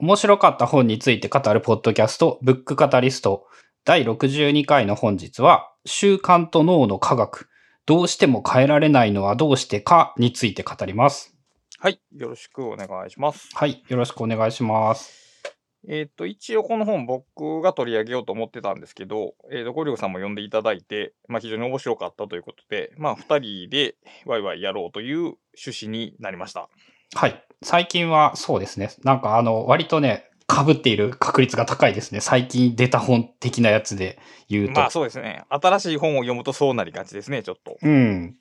面白かった本について語るポッドキャスト、ブックカタリスト、第62回の本日は、習慣と脳の科学、どうしても変えられないのはどうしてかについて語ります。はい。よろしくお願いします。はい、よろしくお願いします。えっ、と、一応この本僕が取り上げようと思ってたんですけど、えっ、と、ゴリゴさんも読んでいただいて、まあ非常に面白かったということで、まあ二人でワイワイやろうという趣旨になりました。はい。最近はそうですね。なんかあの、割とね、被っている確率が高いですね。最近出た本的なやつで言うと。まあそうですね。新しい本を読むとそうなりがちですね、ちょっと。うん。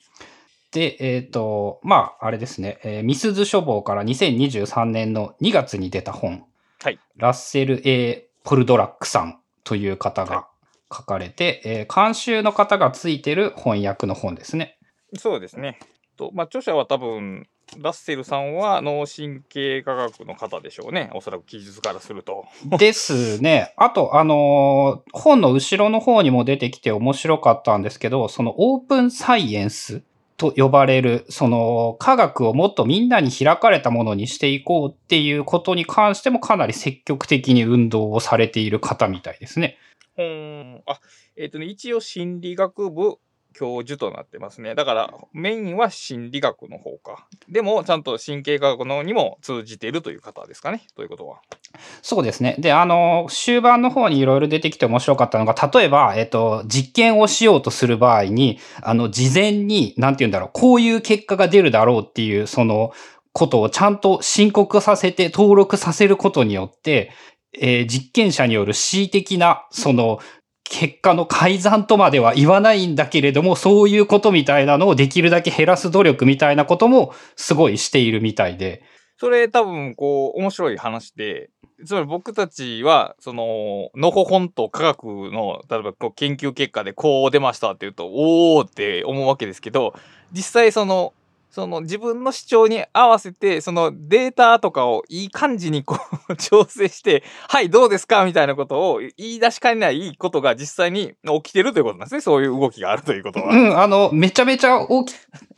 で、えっ、と、まあ、あれですね、えーミスズ書房から2023年の2月に出た本。はい。ラッセル・ A・ ポルドラックさんという方はが書かれて、えー監修の方がついてる翻訳の本ですね。そうですね。と、まあ著者は多分、ラッセルさんは脳神経科学の方でしょうね。おそらく記述からすると。ですね。あと、あのー本の後ろの方にも出てきて面白かったんですけど、そのオープンサイエンスと呼ばれる、その科学をもっとみんなに開かれたものにしていこうっていうことに関してもかなり積極的に運動をされている方みたいですね。うーん。あ、えっ、とね、一応心理学部教授となってますね。だから、メインは心理学の方か。でも、ちゃんと神経科学のにも通じているという方ですかね。ということは。そうですね。で、あの、終盤の方にいろいろ出てきて面白かったのが、例えば、えっと、実験をしようとする場合に、あの、事前に、なんて言うんだろう、こういう結果が出るだろうっていう、その、ことをちゃんと申告させて登録させることによって、えー実験者による恣意的な、その、結果の改ざんとまでは言わないんだけれども、そういうことみたいなのをできるだけ減らす努力みたいなこともすごいしているみたいで。それ多分、こう、面白い話で、つまり僕たちは、その、のほほんと科学の、例えばこう研究結果でこう出ましたって言うと、おーって思うわけですけど、実際その、その自分の主張に合わせて、そのデータとかをいい感じにこう 調整して、はい、どうですかみたいなことを言い出しかねないことが実際に起きてるということなんですね。そういう動きがあるということは。うん、あの、めちゃめちゃ大き、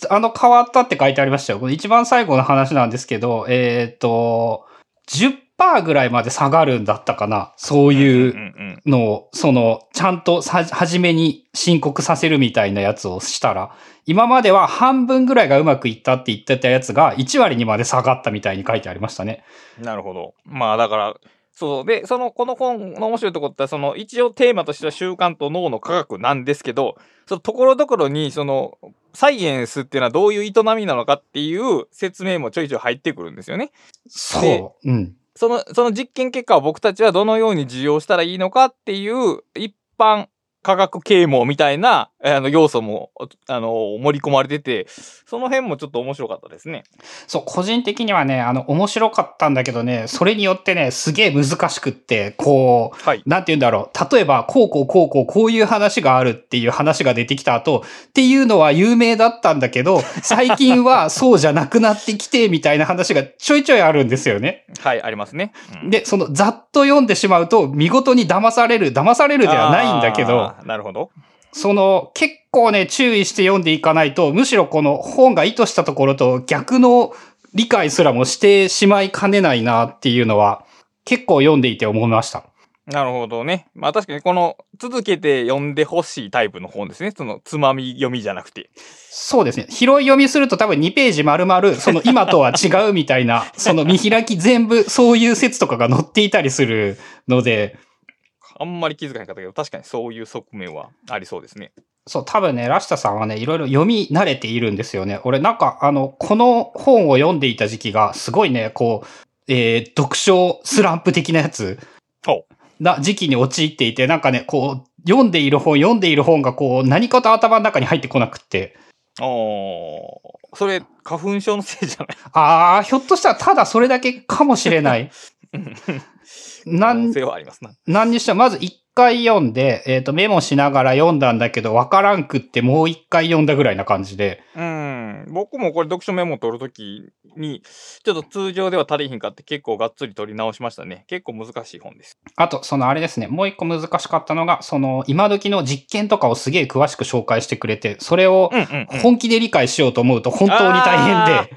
あの、変わったって書いてありましたよ。これ一番最後の話なんですけど、えっ、と、10%ぐらいまで下がるんだったかな。そういうのを、その、ちゃんとさ、初めに申告させるみたいなやつをしたら、今までは半分ぐらいがうまくいったって言ってたやつが1割にまで下がったみたいに書いてありましたね。なるほど。まあだから、そう。で、その、この本の面白いところって、その、一応テーマとしては習慣と脳の科学なんですけど、そのところどころに、その、サイエンスっていうのはどういう営みなのかっていう説明もちょいちょい入ってくるんですよね。そう。うん。その、その実験結果を僕たちはどのように受容したらいいのかっていう、一般科学啓蒙みたいな、あの、要素も、あの、盛り込まれてて、その辺もちょっと面白かったですね。そう、個人的にはね、あの、面白かったんだけどね、それによってね、すげえ難しくって、こう、はい。なんて言うんだろう。例えば、こうこうこうこうこういう話があるっていう話が出てきた後、っていうのは有名だったんだけど、最近は そうじゃなくなってきて、みたいな話がちょいちょいあるんですよね。はい、ありますね。うんで、そのざっと読んでしまうと、見事に騙される、騙されるではないんだけど、なるほど。その結構ね、注意して読んでいかないと、むしろこの本が意図したところと逆の理解すらもしてしまいかねないなっていうのは、結構読んでいて思いました。なるほどね。まあ確かにこの続けて読んでほしいタイプの本ですね。そのつまみ読みじゃなくて。そうですね。拾い読みすると多分2ページ丸々、その今とは違うみたいな、その見開き全部そういう説とかが載っていたりするので、あんまり気づかなかったけど、確かにそういう側面はありそうですね。そう、多分ね、ラシタさんはね、いろいろ読み慣れているんですよね。俺なんか、あの、この本を読んでいた時期が、すごいね、こう、えー読書スランプ的なやつほな時期に陥っていて、なんかね、こう、読んでいる本、読んでいる本がこう、何かと頭の中に入ってこなくって、う。おーそれ、花粉症のせいじゃない？あー、ひょっとしたらただそれだけかもしれない。なん可能性はありますな。何にしても、まず一回読んで、えっ、と、メモしながら読んだんだけど、わからんくってもう一回読んだぐらいな感じで。うん。僕もこれ読書メモ取るときに、ちょっと通常では足りひんかって結構がっつり取り直しましたね。結構難しい本です。あと、そのあれですね、もう一個難しかったのが、その、今時の実験とかをすげえ詳しく紹介してくれて、それをうんうん、うん。本気で理解しようと思うと本当に大変あで、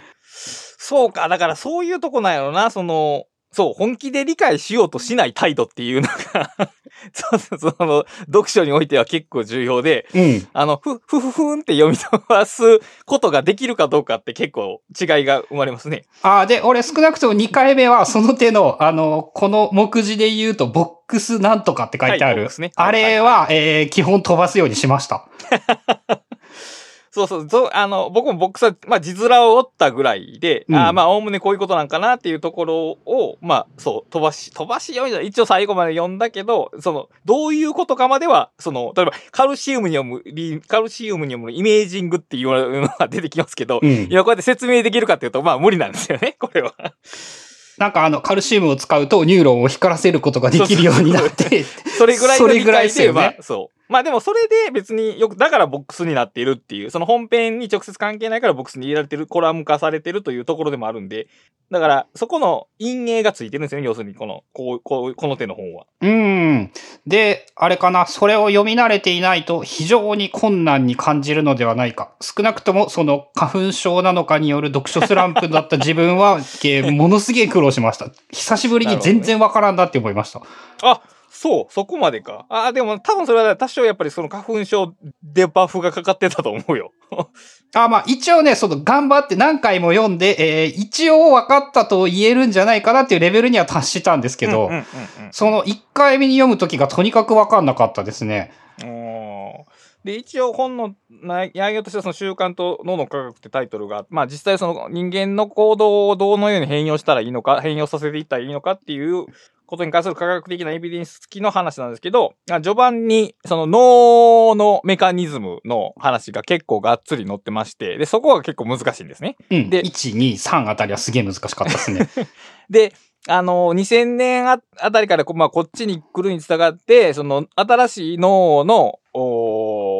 そうか。だからそういうとこなんやろな。その、そう、本気で理解しようとしない態度っていうのが そうそうその、読書においては結構重要で、うん。あの、ふ、ふふふんって読み飛ばすことができるかどうかって結構違いが生まれますね。ああ、で、俺少なくとも2回目はその手の、あの、この目次で言うと、ボックスなんとかって書いてある。はいねあれは、えー基本飛ばすようにしました。そうそう、そうあの、僕もボックスは、まあ、字面を折ったぐらいで、うんあーまあ、おおむねこういうことなんかなっていうところを、まあ、そう、飛ばし、飛ばし読みじゃない一応最後まで読んだけど、その、どういうことかまでは、その、例えば、カルシウムに読む、リカルシウムに読むイメージングっていうのが出てきますけど、うん。今こうやって説明できるかっていうと、まあ、無理なんですよね、これは。なんかあの、カルシウムを使うとニューロンを光らせることができるようになって、それぐらいの理それぐらい解で、ですよねまあ、そう。まあでもそれで別によく、だからボックスになっているっていう、その本編に直接関係ないからボックスに入れられてる、コラム化されてるというところでもあるんで、だからそこの陰影がついてるんですよね、要するにこの、こう、こう、この手の本は。うん。で、あれかな、それを読み慣れていないと非常に困難に感じるのではないか。少なくともその花粉症なのかによる読書スランプだった自分は、えーものすげえ苦労しました。久しぶりに全然わからんなって思いました。あ、そう、そこまでか。あ、でも多分それは多少やっぱりその花粉症でバフがかかってたと思うよ。あ、まあ一応ね、その頑張って何回も読んで、えー一応分かったと言えるんじゃないかなっていうレベルには達したんですけど、うんうんうんうんその1回目に読むときがとにかく分かんなかったですね。で、一応本の内内容としてはその習慣と脳の科学ってタイトルが、まあ実際その人間の行動をどのように変容したらいいのか、変容させていったらいいのかっていうことに関する科学的なエビデンス付きの話なんですけど、あ序盤にその脳のメカニズムの話が結構がっつり載ってまして、で、そこが結構難しいんですね。うん。で1、2、3あたりはすげえ難しかったですね。で、あの、2000年ああたりからこ、まあ、こっちに来るに従って、その、新しい脳の、お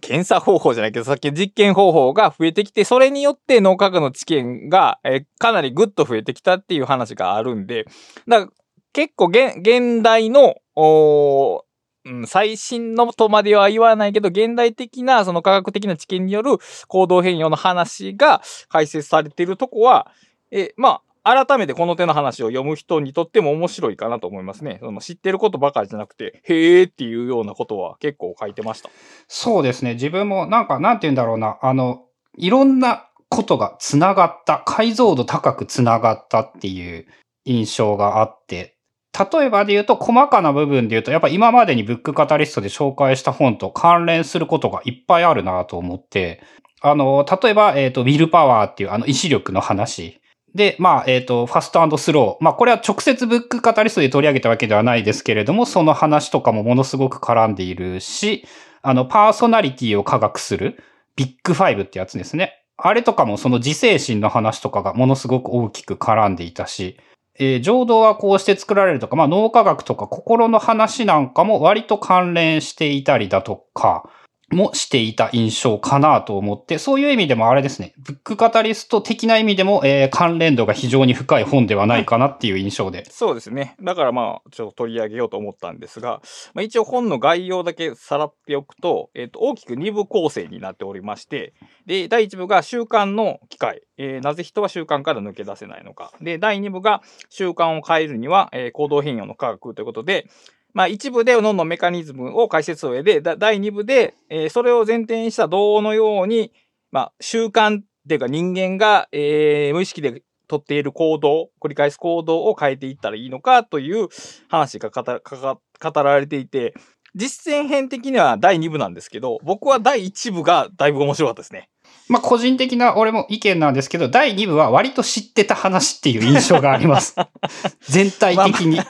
検査方法じゃないけど、さっき実験方法が増えてきて、それによって脳科学の知見が、えかなりぐっと増えてきたっていう話があるんで、だから結構現、現代の、おうん、最新のとまでは言わないけど、現代的な、その科学的な知見による行動変容の話が解説されているとこは、え、ま、改めてこの手の話を読む人にとっても面白いかなと思いますね。その知ってることばかりじゃなくて、へーっていうようなことは結構書いてました。そうですね。自分もなんか、なんて言うんだろうな。あの、いろんなことがつながった、解像度高くつながったっていう印象があって、例えばで言うと、細かな部分で言うと、やっぱ今までにブックカタリストで紹介した本と関連することがいっぱいあるなと思って、あの、例えば、えっ、と、ウィルパワーっていうあの意志力の話。で、まあ、えっ、と、ファストスロー。まあ、これは直接ブックカタリストで取り上げたわけではないですけれども、その話とかもものすごく絡んでいるし、あの、パーソナリティを科学する、ビッグファイブってやつですね。あれとかもその自制心の話とかがものすごく大きく絡んでいたし、えー浄土はこうして作られるとか、まあ脳科学とか心の話なんかも割と関連していたりだとか、もしていた印象かなと思って、そういう意味でもあれですね、ブックカタリスト的な意味でも、えー関連度が非常に深い本ではないかなっていう印象で。そうですね。だからまあ、ちょっと取り上げようと思ったんですが、まあ、一応本の概要だけさらっておくと、えっ、と、大きく2部構成になっておりまして、で、第1部が習慣の機会。えーなぜ人は習慣から抜け出せないのか。で、第2部が習慣を変えるには、えー行動変容の科学ということで、まあ一部で脳のメカニズムを解説を上で、だ第2部で、えーそれを前提にしたどのように、まあ習慣っていうか人間が、えー無意識で取っている行動、繰り返す行動を変えていったらいいのかという話が語られていて、実践編的には第2部なんですけど、僕は第1部がだいぶ面白かったですね。まあ個人的な俺も意見なんですけど、第2部は割と知ってた話っていう印象があります。全体的に。まあ、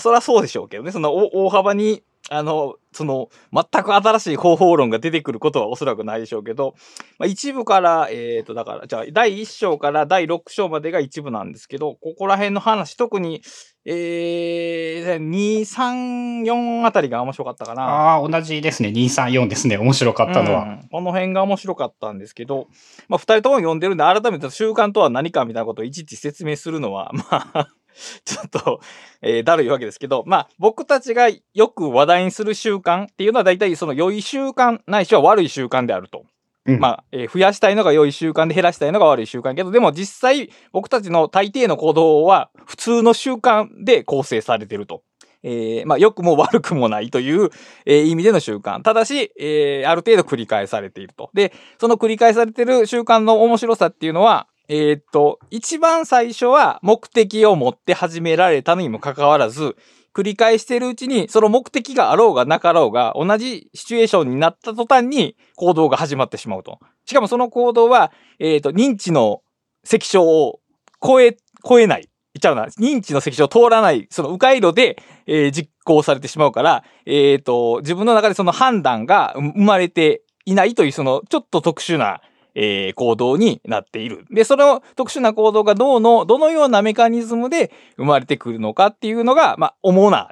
そりゃそうでしょうけどね。その大大幅に、あの、その、全く新しい方法論が出てくることはおそらくないでしょうけど、まあ、一部から、えっ、と、だから、じゃあ、第1章から第6章までが一部なんですけど、ここら辺の話、特に、えー、2、3、4あたりが面白かったかな。ああ、同じですね。234ですね。面白かったのは。うんこの辺が面白かったんですけど、まあ、二人とも読んでるんで、改めて習慣とは何かみたいなことをいちいち説明するのは、まあ、ちょっと、えーだるいわけですけど、まあ、僕たちがよく話題にする習慣っていうのは大体その良い習慣ないしは悪い習慣であるとうんまあ、えー増やしたいのが良い習慣で減らしたいのが悪い習慣やけど、でも実際僕たちの大抵の行動は普通の習慣で構成されていると。えーまあ、良くも悪くもないという、えー意味での習慣。ただし、えーある程度繰り返されていると。で、その繰り返されている習慣の面白さっていうのは、えーっと、一番最初は目的を持って始められたのにもかかわらず、繰り返しているうちに、その目的があろうがなかろうが、同じシチュエーションになった途端に行動が始まってしまうと。しかもその行動は、えっ、と、認知の関所を超え、超えない。言っちゃうな。認知の関所を通らない、その迂回路で、えー実行されてしまうから、えっ、と、自分の中でその判断が生まれていないという、その、ちょっと特殊な、えー行動になっている。で、その特殊な行動がどうの、どのようなメカニズムで生まれてくるのかっていうのが、まあ、主な、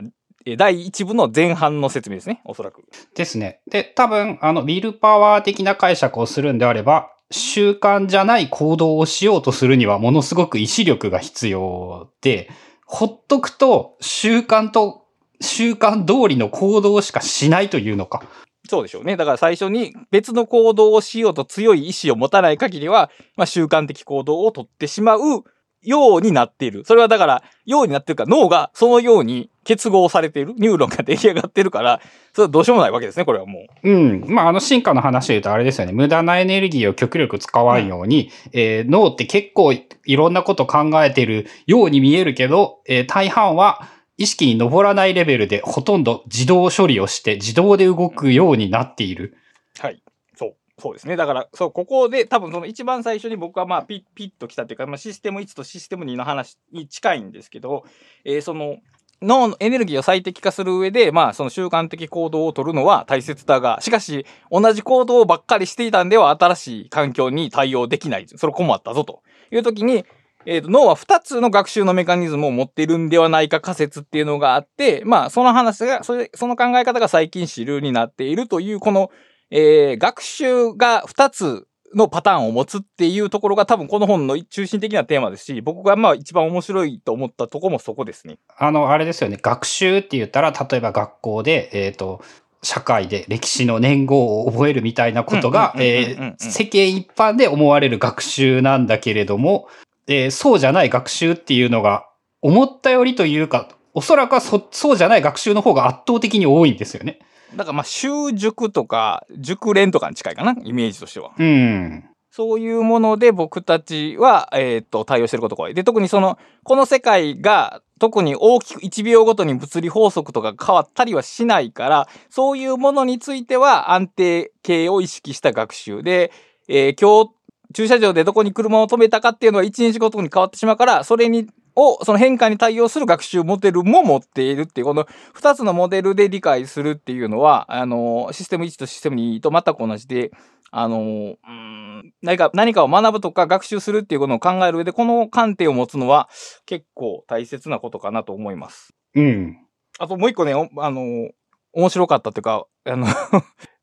第一部の前半の説明ですね、おそらく。ですね。で、多分、あの、ウィルパワー的な解釈をするんであれば、習慣じゃない行動をしようとするにはものすごく意志力が必要で、ほっとくと習慣と習慣通りの行動しかしないというのか。そうでしょうね。だから最初に別の行動をしようと強い意志を持たない限りは、まあ、習慣的行動をとってしまうようになっている。それはだから、ようになってるから、脳がそのように結合されている。ニューロンが出来上がってるから、それはどうしようもないわけですね、これはもう。うん。まあ、あの進化の話で言うとあれですよね。無駄なエネルギーを極力使わんように、えー脳って結構いろんなこと考えてるように見えるけど、えー大半は意識に上らないレベルでほとんど自動処理をして自動で動くようになっている。はい。そう。そうですね。だから、そう、ここで多分その一番最初に僕はまあピッ、ピッと来たっていうか、まあシステム1とシステム2の話に近いんですけど、えーその、脳のエネルギーを最適化する上で、まあ、その習慣的行動を取るのは大切だが、しかし、同じ行動ばっかりしていたんでは新しい環境に対応できない。それ困ったぞという時に、えーと脳は2つの学習のメカニズムを持っているんではないか仮説っていうのがあって、まあ、その話が、それ、その考え方が最近主流になっているという、この、えー学習が2つのパターンを持つっていうところが多分この本の中心的なテーマですし、僕がまあ一番面白いと思ったところもそこですね。あの、あれですよね。学習って言ったら、例えば学校で、えっ、と、社会で歴史の年号を覚えるみたいなことが、世間一般で思われる学習なんだけれども、えーそうじゃない学習っていうのが、思ったよりというか、おそらくはそ、そうじゃない学習の方が圧倒的に多いんですよね。だからまあ習熟とか熟練とかに近いかな、イメージとしては。うん。そういうもので僕たちは、えっ、と、対応してることが多い。で、特にその、この世界が特に大きく1秒ごとに物理法則とか変わったりはしないから、そういうものについては安定系を意識した学習で、えー今日、駐車場でどこに車を止めたかっていうのは1日ごとに変わってしまうから、それに、を、その変化に対応する学習モデルも持っているっていう、この2つのモデルで理解するっていうのは、あの、システム1とシステム2と全く同じで、あの、うん何か、何かを学ぶとか学習するっていうことを考える上で、この観点を持つのは結構大切なことかなと思います。うん。あともう一個ね、おあの、面白かったというか、あの、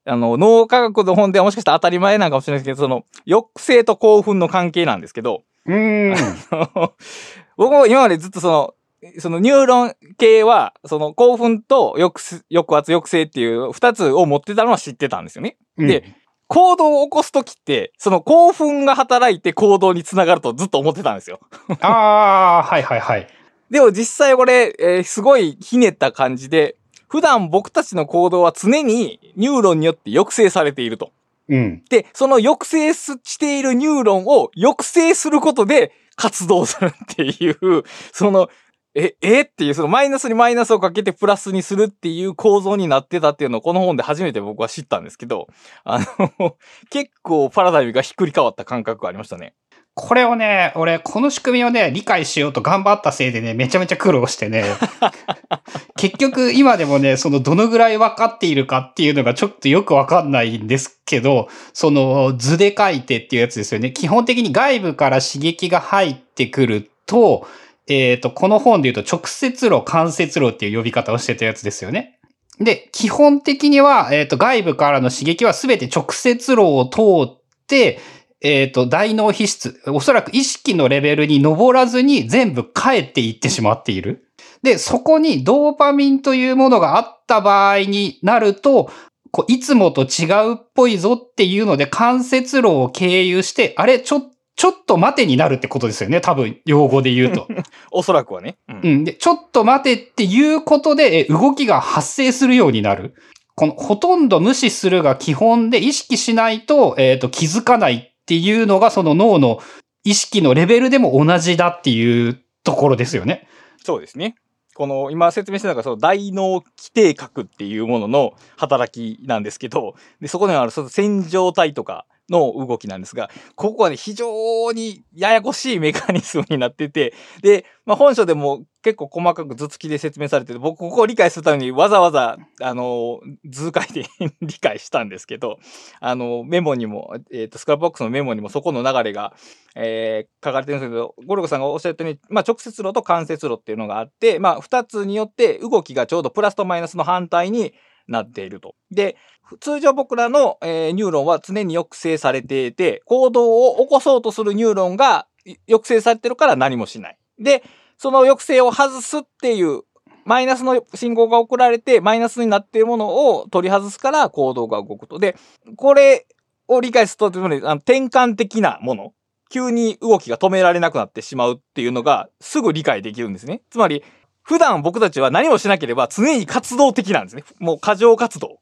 あの、脳科学の本ではもしかしたら当たり前なんかもしれないですけど、その、抑制と興奮の関係なんですけど、うん。僕も今までずっとその、そのニューロン系は、その興奮と抑す抑圧抑制っていう二つを持ってたのは知ってたんですよね。で、行動を起こすときって、その興奮が働いて行動につながるとずっと思ってたんですよ。ああ、はいはいはい。でも実際これ、えーすごいひねった感じで、普段僕たちの行動は常にニューロンによって抑制されていると。うん。で、その抑制すしているニューロンを抑制することで活動するっていう、その、え、え？っていう、そのマイナスにマイナスをかけてプラスにするっていう構造になってたっていうのをこの本で初めて僕は知ったんですけど、あの、結構パラダイムがひっくり返った感覚がありましたね。これをね、俺、この仕組みをね、理解しようと頑張ったせいでね、めちゃめちゃ苦労してね、結局今でもね、そのどのぐらい分かっているかっていうのがちょっとよくわかんないんですけど、その図で書いてっていうやつですよね。基本的に外部から刺激が入ってくると、えっ、と、この本で言うと直接路、間接路っていう呼び方をしてたやつですよね。で、基本的には、えっ、と、外部からの刺激はすべて直接路を通って、えっ、と、大脳皮質、おそらく意識のレベルに上らずに全部帰っていってしまっている。で、そこにドーパミンというものがあった場合になると、こう、いつもと違うっぽいぞっていうので関節路を経由して、あれ、ちょ、ちょっと待てになるってことですよね。多分、用語で言うと。おそらくはね。うんうん。で、ちょっと待てっていうことで、え動きが発生するようになる。この、ほとんど無視するが基本で意識しないと、えっ、と、気づかないっていうのが、その脳の意識のレベルでも同じだっていうところですよね。そうですね。この、今説明してたのが、その大脳基底核っていうものの働きなんですけど、で、そこにある、その線状体とかの動きなんですが、ここはね、非常にややこしいメカニズムになってて、で、まあ、本書でも結構細かく図付きで説明されてて、僕ここを理解するためにわざわざ、あの、図解で 理解したんですけど、あの、メモにも、えっ、と、 Scrapbox のメモにもそこの流れが、えー書かれてるんですけど、ゴルゴさんがおっしゃったように、まあ、直接路と間接路っていうのがあって、まあ、二つによって動きがちょうどプラスとマイナスの反対になっていると。で、通常僕らの、えーニューロンは常に抑制されていて、行動を起こそうとするニューロンが抑制されてるから何もしない。で、その抑制を外すっていう、マイナスの信号が送られて、マイナスになっているものを取り外すから行動が動くと。で、これを理解すると、つまりあの転換的なもの。急に動きが止められなくなってしまうっていうのがすぐ理解できるんですね。つまり、普段僕たちは何もしなければ常に活動的なんですね。もう過剰活動。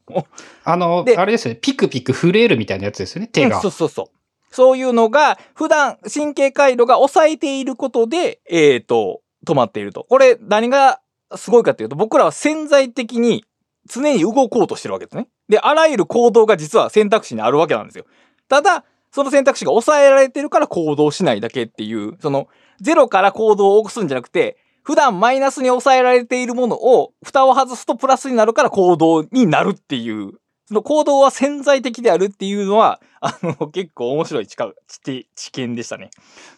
あの、であれですよね。ピクピク震えるみたいなやつですよね。手が。うんそうそうそう。そういうのが、普段神経回路が抑えていることで、えっ、と、止まっていると。これ、何がすごいかっていうと、僕らは潜在的に常に動こうとしてるわけですね。で、あらゆる行動が実は選択肢にあるわけなんですよ。ただ、その選択肢が抑えられてるから行動しないだけっていう、その、ゼロから行動を起こすんじゃなくて、普段マイナスに抑えられているものを、蓋を外すとプラスになるから行動になるっていう、その行動は潜在的であるっていうのは、あの、結構面白い知知知見でしたね。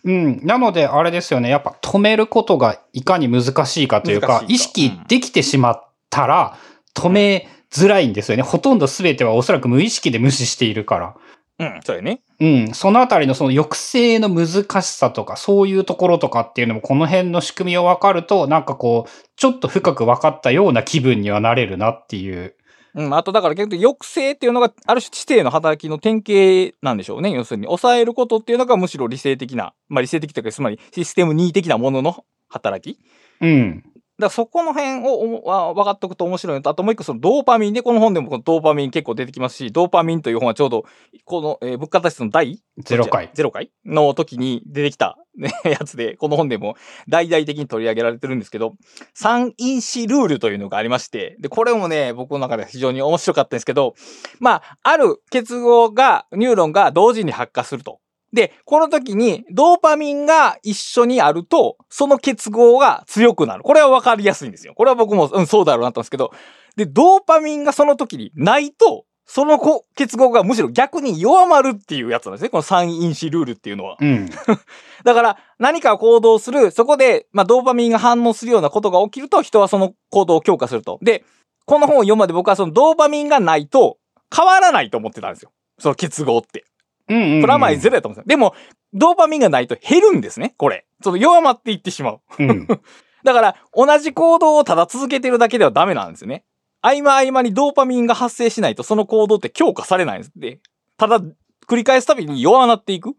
うん。なので、あれですよね。やっぱ止めることがいかに難しいかというかか意識できてしまったら、止めづらいんですよね。ほとんど全てはおそらく無意識で無視しているから。うん、そうやね。うん。そのあたりのその抑制の難しさとか、そういうところとかっていうのも、この辺の仕組みを分かると、なんかこう、ちょっと深く分かったような気分にはなれるなっていう。うん、あとだから逆に抑制っていうのがある種知性の働きの典型なんでしょうね。要するに抑えることっていうのがむしろ理性的な、まあ理性的というか、つまりシステム2的なものの働き。うん。だからそこの辺を分かっておくと面白いのと、あともう一個そのドーパミンで、この本でもこのドーパミン結構出てきますし、ドーパミンという本はちょうど、この、えー、物価脱出の第ゼロ回。ゼロ回？の時に出てきた、ね、やつで、この本でも大々的に取り上げられてるんですけど、三因子ルールというのがありまして、で、これもね、僕の中で非常に面白かったんですけど、まあ、ある結合が、ニューロンが同時に発火すると。で、この時にドーパミンが一緒にあると、その結合が強くなる。これは分かりやすいんですよ。これは僕も、うん、そうだろうなと思うんですけど、で、ドーパミンがその時にないと、そのこ結合がむしろ逆に弱まるっていうやつなんですね。この三因子ルールっていうのは。うん。だから、何か行動する、そこで、まあ、ドーパミンが反応するようなことが起きると、人はその行動を強化すると。で、この本を読むまで僕はそのドーパミンがないと変わらないと思ってたんですよ。その結合って。うんうん、うん。プラマイゼロやと思ってた。でも、ドーパミンがないと減るんですね、これ。その弱まっていってしまう。うん。だから、同じ行動をただ続けてるだけではダメなんですよね。合間合間にドーパミンが発生しないと、その行動って強化されないんです。で、ただ、繰り返すたびに弱なっていく。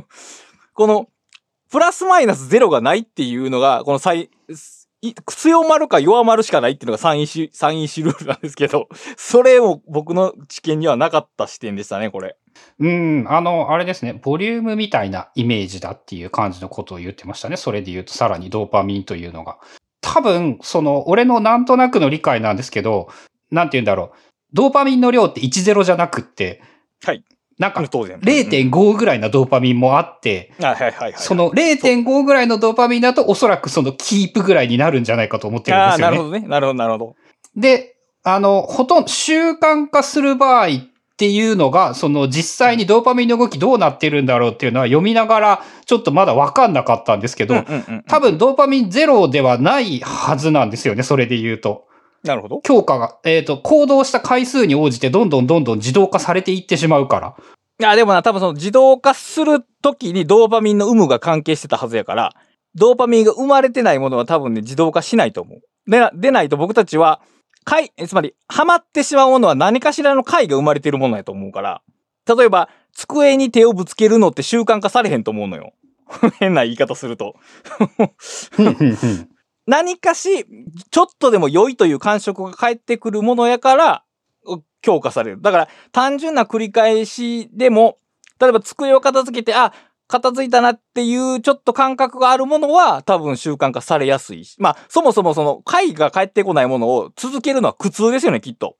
この、プラスマイナスゼロがないっていうのが、この最、い強まるか弱まるしかないっていうのが三因子、三因子ルールなんですけど、それも僕の知見にはなかった視点でしたね、これ。うん。あの、あれですね。ボリュームみたいなイメージだっていう感じのことを言ってましたね。それで言うと、さらにドーパミンというのが。多分、その、俺のなんとなくの理解なんですけど、なんて言うんだろう。ドーパミンの量って10じゃなくって、はい。なんか、当然。0.5ぐらいのドーパミンもあって、はいはいはいはい。その0.5ぐらいのドーパミンだとおそらくそのキープぐらいになるんじゃないかと思ってるんですよね。なるほどね。なるほど、なるほど。で、あの、ほとんど習慣化する場合っていうのが、その実際にドーパミンの動きどうなってるんだろうっていうのは読みながらちょっとまだわかんなかったんですけど、多分ドーパミンゼロではないはずなんですよね、それで言うと。なるほど。強化が、えっ、と、行動した回数に応じてどんどんどんどん自動化されていってしまうから。いや、でもな、多分その自動化するときにドーパミンの有無が関係してたはずやから、ドーパミンが生まれてないものは多分ね、自動化しないと思う。でな、でないと僕たちは快、つまり、ハマってしまうものは何かしらの快が生まれてるものやと思うから、例えば、机に手をぶつけるのって習慣化されへんと思うのよ。変な言い方すると。何かし、ちょっとでも良いという感触が返ってくるものやから、う強化される。だから、単純な繰り返しでも、例えば机を片付けて、あ、片付いたなっていうちょっと感覚があるものは多分習慣化されやすいし。まあ、そもそもその回が返ってこないものを続けるのは苦痛ですよね、きっと。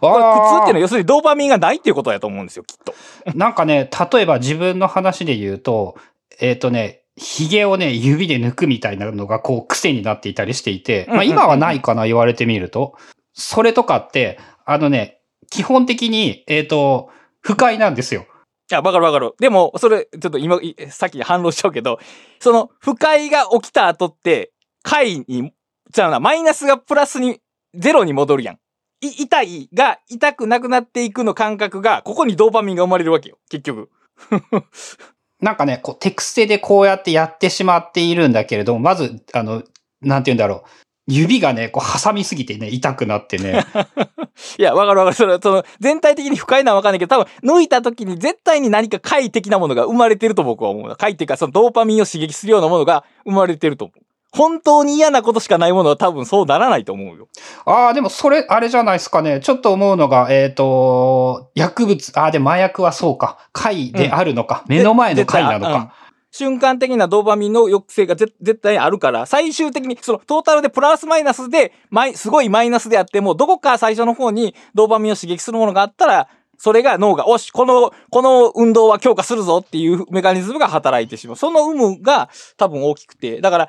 これ苦痛っていうのは要するにドーパミンがないっていうことだと思うんですよ、きっと。なんかね、例えば自分の話で言うと、えっ、とね、髭をね、指で抜くみたいなのがこう癖になっていたりしていて、まあ今はないかな、言われてみると。それとかって、あのね、基本的に、えっ、と、不快なんですよ。いや、わかるわかる。でも、それ、ちょっと今、さっき反論しちゃうけど、その、不快が起きた後って、快に、じゃあな、マイナスがプラスに、ゼロに戻るやん。い、痛いが、痛くなくなっていくの感覚が、ここにドーパミンが生まれるわけよ。結局。なんかね、こう、テクステでこうやってやってしまっているんだけれども、まず、あの、なんて言うんだろう。指がね、こう、挟みすぎてね、痛くなってね。いや、わかるわかる。それ、その、全体的に不快なのはわかんないけど、多分、抜いた時に絶対に何か快的なものが生まれてると僕は思う。快っていうか、そのドーパミンを刺激するようなものが生まれてると思う。本当に嫌なことしかないものは多分そうならないと思うよ。ああ、でもそれ、あれじゃないですかね。ちょっと思うのが、えっ、と、薬物、ああ、で、麻薬はそうか。貝であるのか。目の前の貝なのか。瞬間的なドーパミンの抑制が絶対にあるから、最終的に、そのトータルでプラスマイナスで、マイすごいマイナスであっても、どこか最初の方にドーパミンを刺激するものがあったら、それが脳が、おし、この、この運動は強化するぞっていうメカニズムが働いてしまう。その有無が多分大きくて、だから、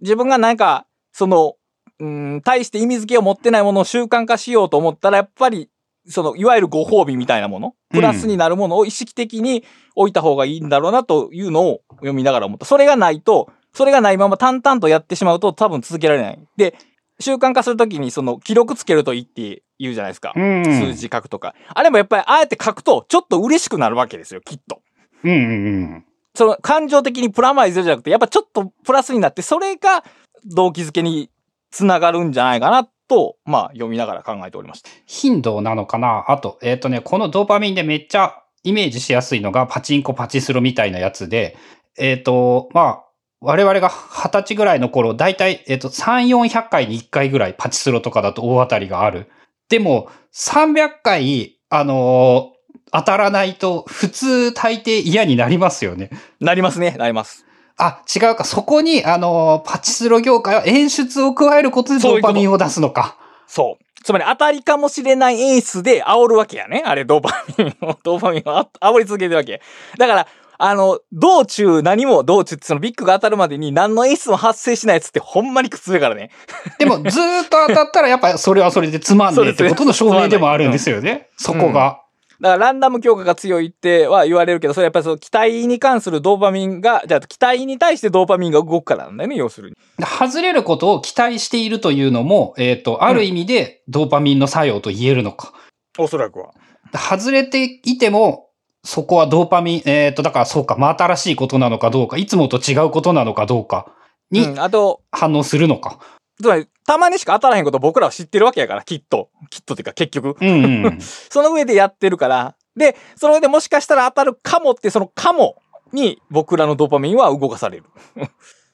自分がなんか、その、うん、対して意味付けを持ってないものを習慣化しようと思ったら、やっぱり、その、いわゆるご褒美みたいなもの、プラスになるものを意識的に置いた方がいいんだろうなというのを読みながら思った。それがないと、それがないまま淡々とやってしまうと多分続けられない。で、習慣化するときにその記録つけるといいって言うじゃないですか。うん。数字書くとか。あれもやっぱりああやって書くとちょっと嬉しくなるわけですよ、きっと。うんうんうん。その感情的にプラマイゼロじゃなくて、やっぱちょっとプラスになって、それが動機づけにつながるんじゃないかなと、まあ読みながら考えておりました。頻度なのかな？あと、えっ、とね、このドーパミンでめっちゃイメージしやすいのがパチンコパチスロみたいなやつで、えっ、と、まあ、我々が二十歳ぐらいの頃、だいたい、えっ、と、3、400回に1回ぐらいパチスロとかだと大当たりがある。でも、300回、あのー当たらないと、普通大抵嫌になりますよね。なりますね、なります。あ、違うか。そこに、あのーパチスロ業界は演出を加えることでドーパミンを出すのか。そう。つまり当たりかもしれない演出で煽るわけやね。あれ、ドーパミンを、ドーパミンをあ煽り続けてるわけ。だから、あの、道中何も道中ってそのビッグが当たるまでに何の演出も発生しないやつってほんまに苦痛やからね。でも、ずーっと当たったら、やっぱそれはそれでつまんねえってことの証明でもあるんですよね。そこが。だからランダム強化が強いっては言われるけど、それやっぱりその期待に関するドーパミンが、じゃあ期待に対してドーパミンが動くからなんだよね、要するに。外れることを期待しているというのも、えっ、と、ある意味でドーパミンの作用と言えるのか。おそらくは。外れていても、そこはドーパミン、えっ、と、だからそうか、真新しいことなのかどうか、いつもと違うことなのかどうかにうん、あと、反応するのか。つまり、たまにしか当たらへんこと僕らは知ってるわけやから、きっと。きっとっていうか、結局。うん、うん。その上でやってるから。で、その上でもしかしたら当たるかもって、そのかもに僕らのドーパミンは動かされる。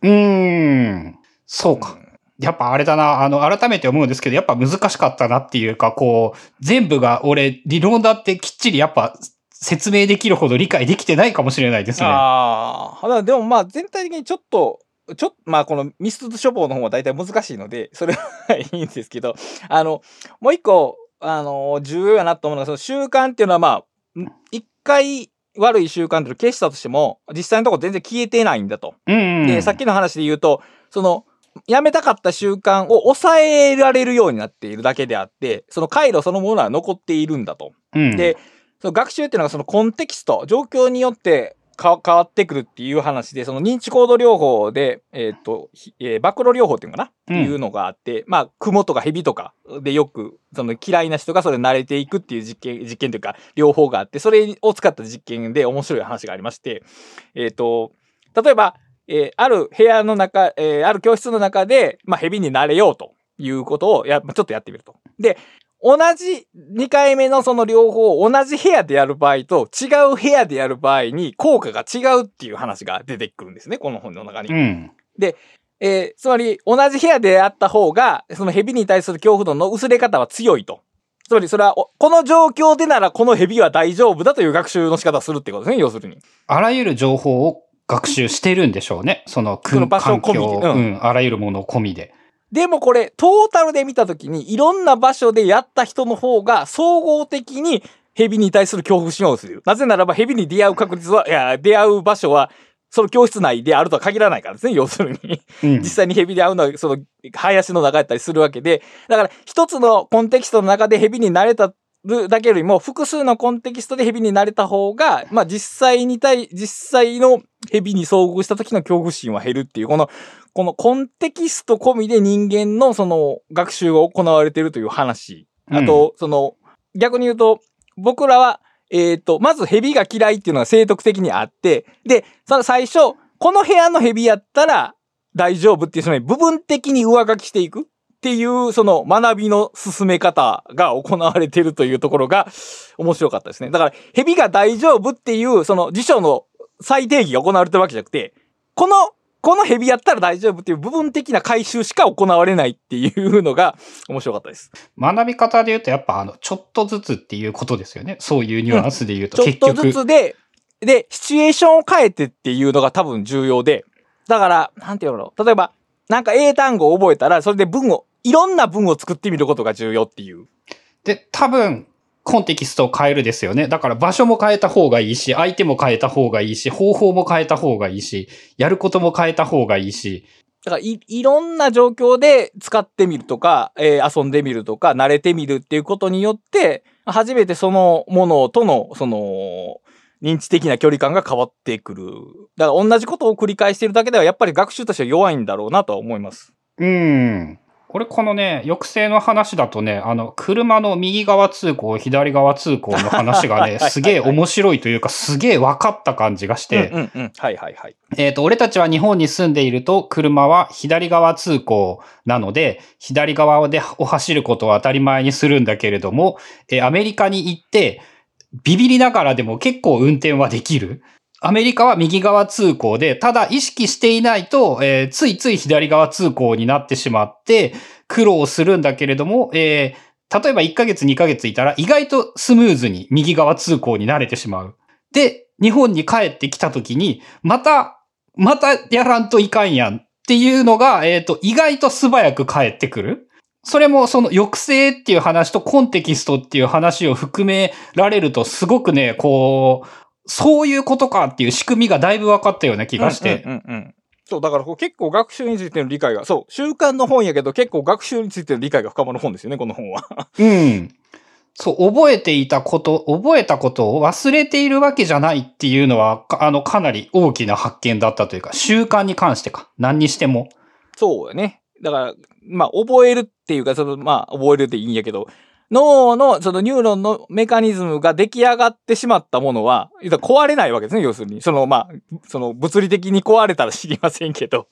うーん。そうか。やっぱあれだな、あの、改めて思うんですけど、やっぱ難しかったなっていうか、こう、全部が俺、理論だってきっちりやっぱ説明できるほど理解できてないかもしれないですね。ああ。でもまあ全体的にちょっと、ちょっと、まあこのミスト処方の方は大体難しいので、それは いいんですけど、あの、もう一個、あの、重要やなと思うのが、その習慣っていうのはまあ、ん一回悪い習慣っていうのを消したとしても、実際のところ全然消えてないんだと。うん、うん。で、さっきの話で言うと、その、やめたかった習慣を抑えられるようになっているだけであって、その回路そのものは残っているんだと。うん、で、その学習っていうのがそのコンテキスト、状況によってか変わってくるっていう話で、その認知行動療法で、えっ、と、ひえー、暴露療法っていうのかな、うんっていうのがあって、まあ、雲とか蛇とかでよく、その嫌いな人がそれ慣れていくっていう実験、実験というか、療法があって、それを使った実験で面白い話がありまして、えっ、と、例えば、えーある部屋の中、えーある教室の中で、まあ、蛇になれようということをや、ちょっとやってみると。で、同じ2回目のその両方同じ部屋でやる場合と違う部屋でやる場合に効果が違うっていう話が出てくるんですね。この本の中に。うん。えーつまり、同じ部屋でやった方が、その蛇に対する恐怖度の薄れ方は強いと。つまり、それは、おこの状況でならこの蛇は大丈夫だという学習の仕方をするってことですね、要するに。あらゆる情報を学習してるんでしょうね。そのその場所環境、込みでううんん、あらゆるものを込みで。でもこれ、トータルで見たときに、いろんな場所でやった人の方が、総合的に蛇に対する恐怖心を薄れる。なぜならば、蛇に出会う確率は、いや、出会う場所は、その教室内であるとは限らないからですね、要するに。うん実際に蛇で会うのは、その、林の中やったりするわけで、だから、一つのコンテキストの中で蛇になれたるだけよりも、複数のコンテキストで蛇になれた方が、まあ実際に対、実際の蛇に遭遇した時の恐怖心は減るっていう、この、このコンテキスト込みで人間のその学習が行われているという話。あと、その、逆に言うと、僕らは、えっ、と、まず蛇が嫌いっていうのが生徳的にあって、で、その最初、この部屋の蛇やったら大丈夫っていう、その部分的に上書きしていくっていう、その学びの進め方が行われているというところが面白かったですね。だから、蛇が大丈夫っていう、その辞書の再定義が行われてるわけじゃなくて、この、この蛇やったら大丈夫っていう部分的な回収しか行われないっていうのが面白かったです。学び方で言うと、やっぱあの、ちょっとずつっていうことですよね。そういうニュアンスで言うと、ちょっと。ずつで、で、シチュエーションを変えてっていうのが多分重要で、だから、なんていうの例えば、なんか英単語を覚えたら、それで文を、いろんな文を作ってみることが重要っていう。で、多分、コンテキストを変えるですよね。だから場所も変えた方がいいし、相手も変えた方がいいし、方法も変えた方がいいし、やることも変えた方がいいし。だからい、いろんな状況で使ってみるとか、えー遊んでみるとか、慣れてみるっていうことによって、初めてそのものとの、その、認知的な距離感が変わってくる。だから同じことを繰り返しているだけでは、やっぱり学習としては弱いんだろうなとは思います。うん。これこのね、抑制の話だとね、あの、車の右側通行、左側通行の話がね、すげえ面白いというか、すげえ分かった感じがして、うんうんうん。はいはいはい。えっ、と、俺たちは日本に住んでいると、車は左側通行なので、左側でを走ることを当たり前にするんだけれども、えーアメリカに行って、ビビりながらでも結構運転はできる。アメリカは右側通行で、ただ意識していないと、えーついつい左側通行になってしまって、苦労するんだけれども、えー例えば1ヶ月2ヶ月いたら意外とスムーズに右側通行に慣れてしまう。で、日本に帰ってきた時に、また、またやらんといかんやんっていうのが、えっ、と、意外と素早く帰ってくる。それもその抑制っていう話とコンテキストっていう話を含められるとすごくね、こう、そういうことかっていう仕組みがだいぶ分かったような気がして。うんうんうんうんそう、だからこう結構学習についての理解が、そう、習慣の本やけど結構学習についての理解が深まる本ですよね、この本は。うん。そう、覚えていたこと、覚えたことを忘れているわけじゃないっていうのは、かあの、かなり大きな発見だったというか、習慣に関してか。何にしても。そうよね。だから、まあ、覚えるっていうか、その、まあ、覚えるっていいんやけど、脳の、そのニューロンのメカニズムが出来上がってしまったものは、壊れないわけですね、要するに。その、まあ、その、物理的に壊れたら知りませんけど、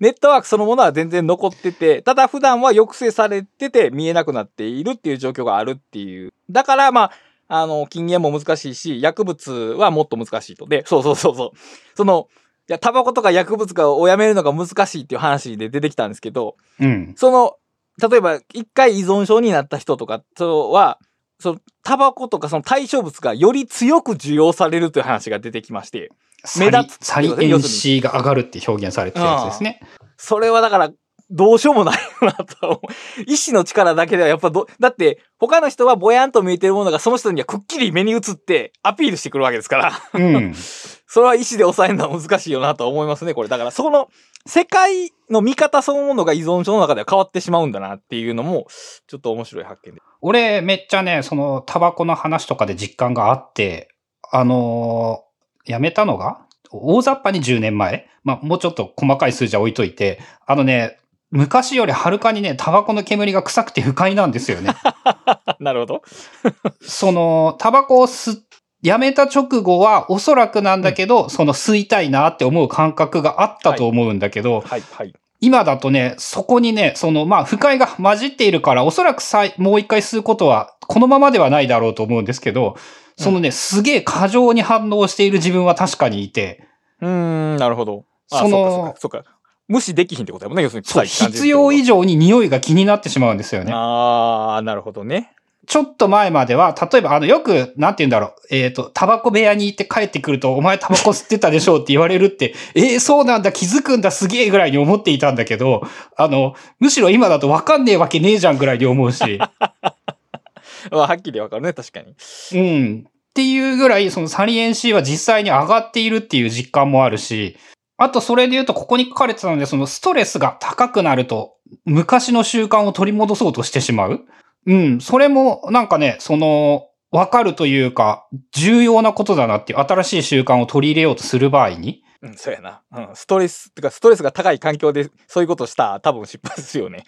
ネットワークそのものは全然残ってて、ただ普段は抑制されてて見えなくなっているっていう状況があるっていう。だから、まあ、あの、禁煙も難しいし、薬物はもっと難しいと。で、そうそうそうそう。その、いや、タバコとか薬物かをやめるのが難しいっていう話で出てきたんですけど、うん。その、例えば、一回依存症になった人とかとは、その、タバコとかその対象物がより強く受容されるという話が出てきまして、目立つサリエンシーが上がるって表現されてるやつですね。それはだから、どうしようもないよなと。意志の力だけではやっぱど、だって、他の人はぼやんと見えてるものがその人にはくっきり目に映ってアピールしてくるわけですから。うん。それは意志で抑えるのは難しいよなと思いますね、これ。だから、その、世界の見方そのものが依存症の中では変わってしまうんだなっていうのも、ちょっと面白い発見で。俺、めっちゃね、その、タバコの話とかで実感があって、あのーやめたのが、大雑把に10年前？まあ、もうちょっと細かい数字は置いといて、あのね、昔よりはるかにね、タバコの煙が臭くて不快なんですよね。なるほど。その、タバコを吸っやめた直後はおそらくなんだけど、その吸いたいなって思う感覚があったと思うんだけど、はい、はい。今だとね、そこにね、その、まあ、不快が混じっているから、おそらくさいもう一回吸うことは、このままではないだろうと思うんですけど、そのね、すげえ過剰に反応している自分は確かにいて、うーん、なるほど。あそのそうかそうか、そうか。無視できひんってことだもんね、要するにそう、必要以上に匂いが気になってしまうんですよね。ああ、なるほどね。ちょっと前までは、例えば、あの、よく、なんて言うんだろう、えっ、と、タバコ部屋に行って帰ってくると、お前タバコ吸ってたでしょうって言われるって、えー、そうなんだ、気づくんだ、すげえぐらいに思っていたんだけど、あの、むしろ今だと分かんねえわけねえじゃんぐらいに思うし、まあ、はっきりわかるね、確かに。うん。っていうぐらい、そのサリエン C は実際に上がっているっていう実感もあるし、あとそれで言うと、ここに書かれてたので、そのストレスが高くなると、昔の習慣を取り戻そうとしてしまう。うん。それも、なんかね、その、わかるというか、重要なことだなっていう、新しい習慣を取り入れようとする場合に。うん、そうやな。うん、ストレス、てか、ストレスが高い環境でそういうことしたら多分失敗するよね。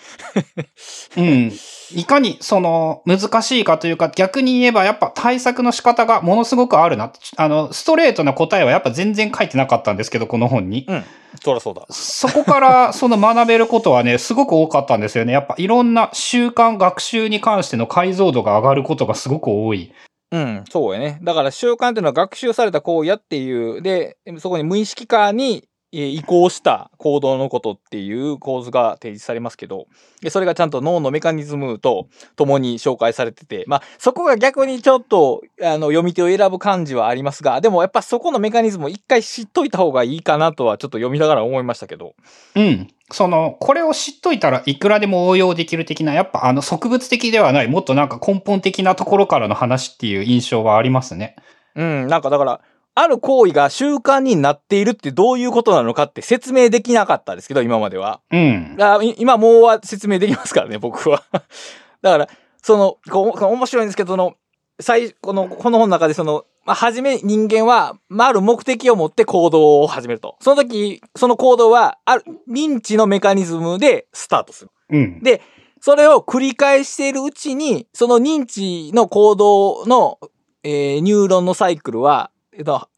うん。いかに、その、難しいかというか、逆に言えば、やっぱ対策の仕方がものすごくあるな。あの、ストレートな答えはやっぱ全然書いてなかったんですけど、この本に。うん。そらそうだ。そこから その学べることはね、すごく多かったんですよね。やっぱいろんな習慣学習に関しての解像度が上がることがすごく多い。うん、そうやね。だから習慣っていうのは学習された行為やっていう、で、そこに無意識化に移行した行動のことっていう構図が提示されますけど、でそれがちゃんと脳のメカニズムと共に紹介されてて、まあそこが逆にちょっとあの読み手を選ぶ感じはありますが、でもやっぱそこのメカニズムを一回知っといた方がいいかなとはちょっと読みながら思いましたけど。うん。その、これを知っといたらいくらでも応用できる的な、やっぱあの植物的ではない、もっとなんか根本的なところからの話っていう印象はありますね。うん、なんかだから、ある行為が習慣になっているってどういうことなのかって説明できなかったですけど、今までは。うん。あい今もうは説明できますからね、僕は。だから、その、こう面白いんですけど、その、最、この、この本の中でその、まあ、はじめ人間は、まあ、ある目的を持って行動を始めると。その時、その行動は、ある、認知のメカニズムでスタートする。うん。で、それを繰り返しているうちに、その認知の行動の、えーニューロンのサイクルは、えっと、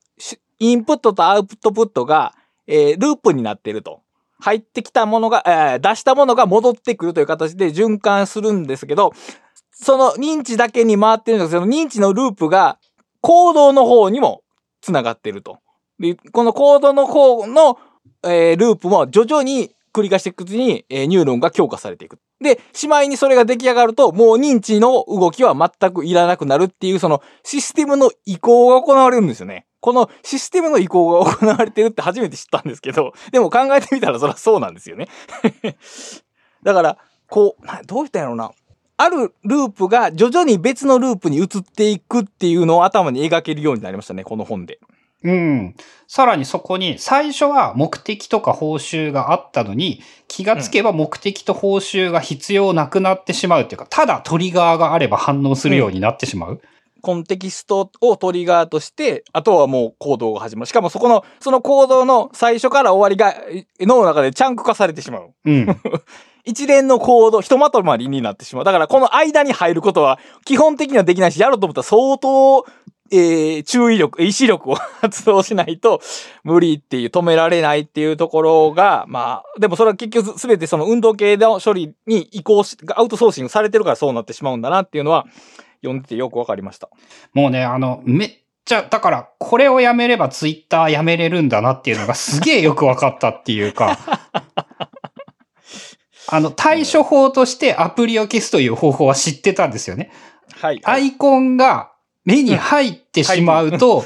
インプットとアウトプットが、えーループになっていると。入ってきたものが、えー出したものが戻ってくるという形で循環するんですけど、その認知だけに回ってるんですけど、認知のループが行動の方にも繋がっていると。で、この行動の方の、えーループも徐々に繰り返していくうちに、えーニューロンが強化されていく。で、しまいにそれが出来上がると、もう認知の動きは全くいらなくなるっていう、そのシステムの移行が行われるんですよね。このシステムの移行が行われてるって初めて知ったんですけど、でも考えてみたらそりゃそうなんですよね。だから、こう、どう言ったんやろうな。あるループが徐々に別のループに移っていくっていうのを頭に描けるようになりましたね、この本で。うん。さらにそこに、最初は目的とか報酬があったのに、気がつけば目的と報酬が必要なくなってしまうっていうか、ただトリガーがあれば反応するようになってしまう。コンテキストをトリガーとして、あとはもう行動が始まる。しかもそこの、その行動の最初から終わりがえ脳の中でチャンク化されてしまう。うん。一連の行動、ひとまとまりになってしまう。だからこの間に入ることは基本的にはできないし、やろうと思ったら相当、えー注意力、意志力を 発動しないと無理っていう、止められないっていうところが、まあ、でもそれは結局すべてその運動系の処理に移行し、アウトソーシングされてるからそうなってしまうんだなっていうのは、読んでてよくわかりました。もうね、あの、めっちゃ、だから、これをやめればツイッターやめれるんだなっていうのがすげえよくわかったっていうか、あの、対処法としてアプリを消すという方法は知ってたんですよね。はい。アイコンが目に入ってしまうと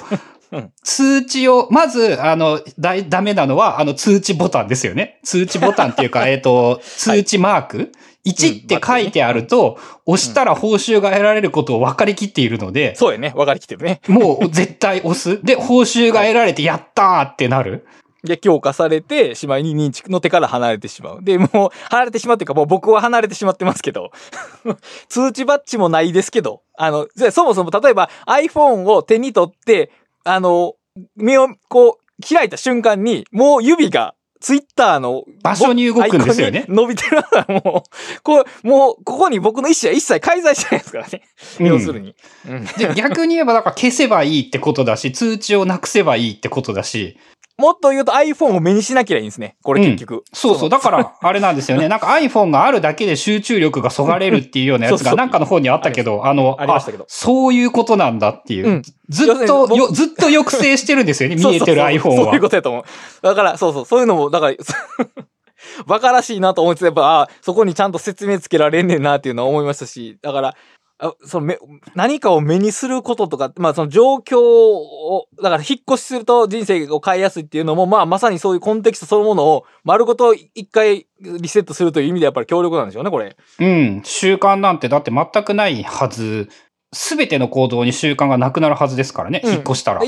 うん、通知を、まず、あの、だい、ダメなのは、あの、通知ボタンですよね。通知ボタンっていうか、えっと、通知マーク、1って書いてあると、押したら報酬が得られることを分かりきっているので、そうやね。分かりきってるね。もう絶対押す。で、報酬が得られて、やったーってなる。で、強化されて、しまいに認知の手から離れてしまう。で、もう、離れてしまうっていうか、もう僕は離れてしまってますけど、通知バッジもないですけど、あの、じゃあそもそも例えば iPhone を手に取って、あの、目をこう、開いた瞬間に、もう指が、ツイッターの場所に動くんですよね伸びてるからもう、こう、もう、ここに僕の意思は一切介在してないですからね。うん要するに。うんで逆に言えば、だから消せばいいってことだし、通知をなくせばいいってことだし、もっと言うと iPhone を目にしなきゃいいんですね。これ結局。そうそう。だから、あれなんですよね。なんか iPhone があるだけで集中力がそがれるっていうようなやつがなんかの方にあったけど、あの、ありましたけどそういうことなんだっていう。うんずっと、によずっと抑制してるんですよね。見えてるそうそうそう iPhone そういうは。ことやと思う。だから、そうそう、そういうのも、だから、バカらしいなと思って、やっぱ、あそこにちゃんと説明つけられんねんなっていうのは思いましたし、だから、あそのめ何かを目にすることとか、まあその状況を、だから引っ越しすると人生を変えやすいっていうのも、まあまさにそういうコンテキストそのものを丸ごと一回リセットするという意味でやっぱり強力なんでしょうね、これ。うん。習慣なんてだって全くないはず。すべての行動に習慣がなくなるはずですからね。うん引っ越したら。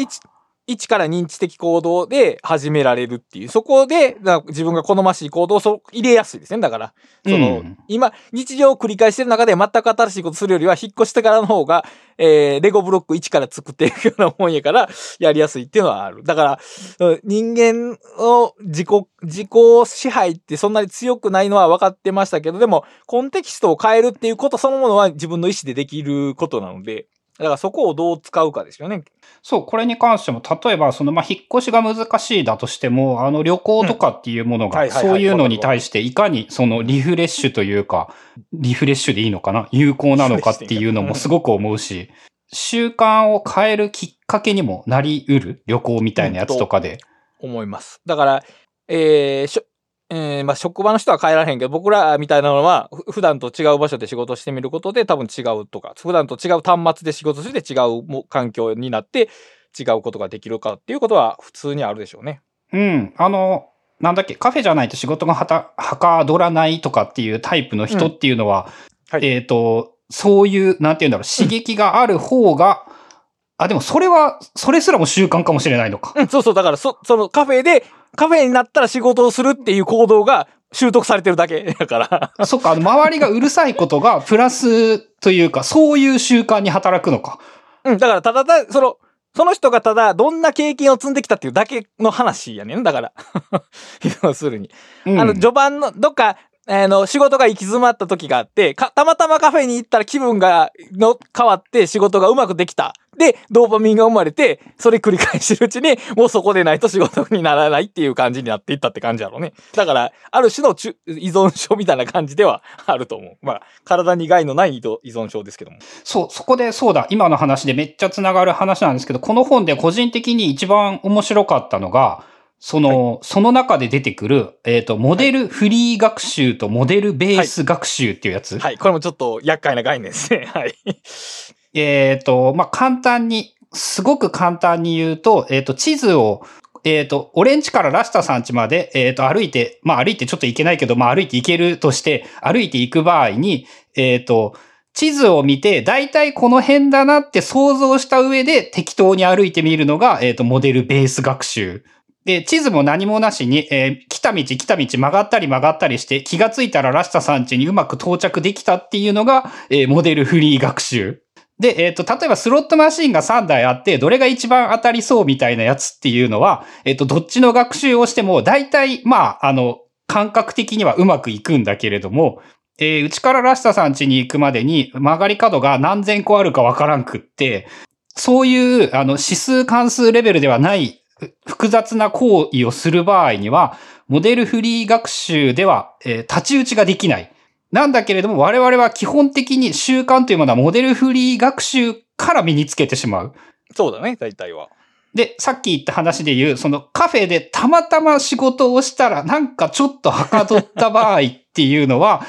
一一から認知的行動で始められるっていう。そこで、だ自分が好ましい行動をそ入れやすいですね。だから、その、うん今、日常を繰り返してる中で全く新しいことするよりは、引っ越してからの方が、えー、レゴブロック1から作っていくようなもんやから、やりやすいっていうのはある。だから、うん人間の自己、自己支配ってそんなに強くないのは分かってましたけど、でも、コンテキストを変えるっていうことそのものは自分の意思でできることなので、だからそこをどう使うかですよね。そう、これに関しても、例えば、その、まあ、引っ越しが難しいだとしても、あの、旅行とかっていうものが、そういうのに対して、いかに、その、リフレッシュというか、リフレッシュでいいのかな？有効なのかっていうのもすごく思うし、習慣を変えるきっかけにもなり得る旅行みたいなやつとかで。思います。だから、えーえーまあ、職場の人は変えられへんけど、僕らみたいなのは、ふ普段と違う場所で仕事してみることで多分違うとか、普段と違う端末で仕事して違うも環境になって違うことができるかっていうことは普通にあるでしょうね。うん。あの、なんだっけ、カフェじゃないと仕事がはた、はかどらないとかっていうタイプの人っていうのは、はいえっ、と、そういう、なんて言うんだろう、刺激がある方が、あ、でもそれは、それすらも習慣かもしれないのか。うん、そうそう、だからそ、そのカフェで、カフェになったら仕事をするっていう行動が習得されてるだけだから。そっか、周りがうるさいことが、プラスというか、そういう習慣に働くのか。うん、だからただただ、その、その人がただどんな経験を積んできたっていうだけの話やねん。だから。要するに。うんあの、序盤の、どっか、あの、仕事が行き詰まった時があって、か、たまたまカフェに行ったら気分が、の、変わって仕事がうまくできた。で、ドーパミンが生まれて、それ繰り返してるうちに、もうそこでないと仕事にならないっていう感じになっていったって感じやろうね。だから、ある種の中依存症みたいな感じではあると思う。まあ、体に害のない依存依存症ですけども。そう、そこで、そうだ、今の話でめっちゃ繋がる話なんですけど、この本で個人的に一番面白かったのが、その、その中で出てくる、えっ、と、モデルフリー学習とモデルベース学習っていうやつ？はい。これもちょっと厄介な概念ですね。はい。えっ、と、まあ、簡単に、すごく簡単に言うと、えっ、と、地図を、えっ、と、オレンジからラスタさん家まで、えっ、と、歩いて、まあ、歩いてちょっと行けないけど、まあ、歩いて行けるとして、歩いて行く場合に、えっ、と、地図を見て、だいたいこの辺だなって想像した上で適当に歩いてみるのが、えっ、と、モデルベース学習。で、地図も何もなしに、えー来た道来た道曲がったり曲がったりして、気がついたらラスタさん家にうまく到着できたっていうのが、えーモデルフリー学習。で、えっ、と、例えばスロットマシンが3台あって、どれが一番当たりそうみたいなやつっていうのは、えっ、と、どっちの学習をしても、大体、まあ、あの、感覚的にはうまくいくんだけれども、えーうちからラスタさん家に行くまでに曲がり角が何千個あるかわからんくって、そういう、あの、指数関数レベルではない複雑な行為をする場合には、モデルフリー学習では、えー立ち打ちができない。なんだけれども、我々は基本的に習慣というものはモデルフリー学習から身につけてしまう。そうだね、大体は。で、さっき言った話で言う、そのカフェでたまたま仕事をしたら、なんかちょっとはかどった場合っていうのは、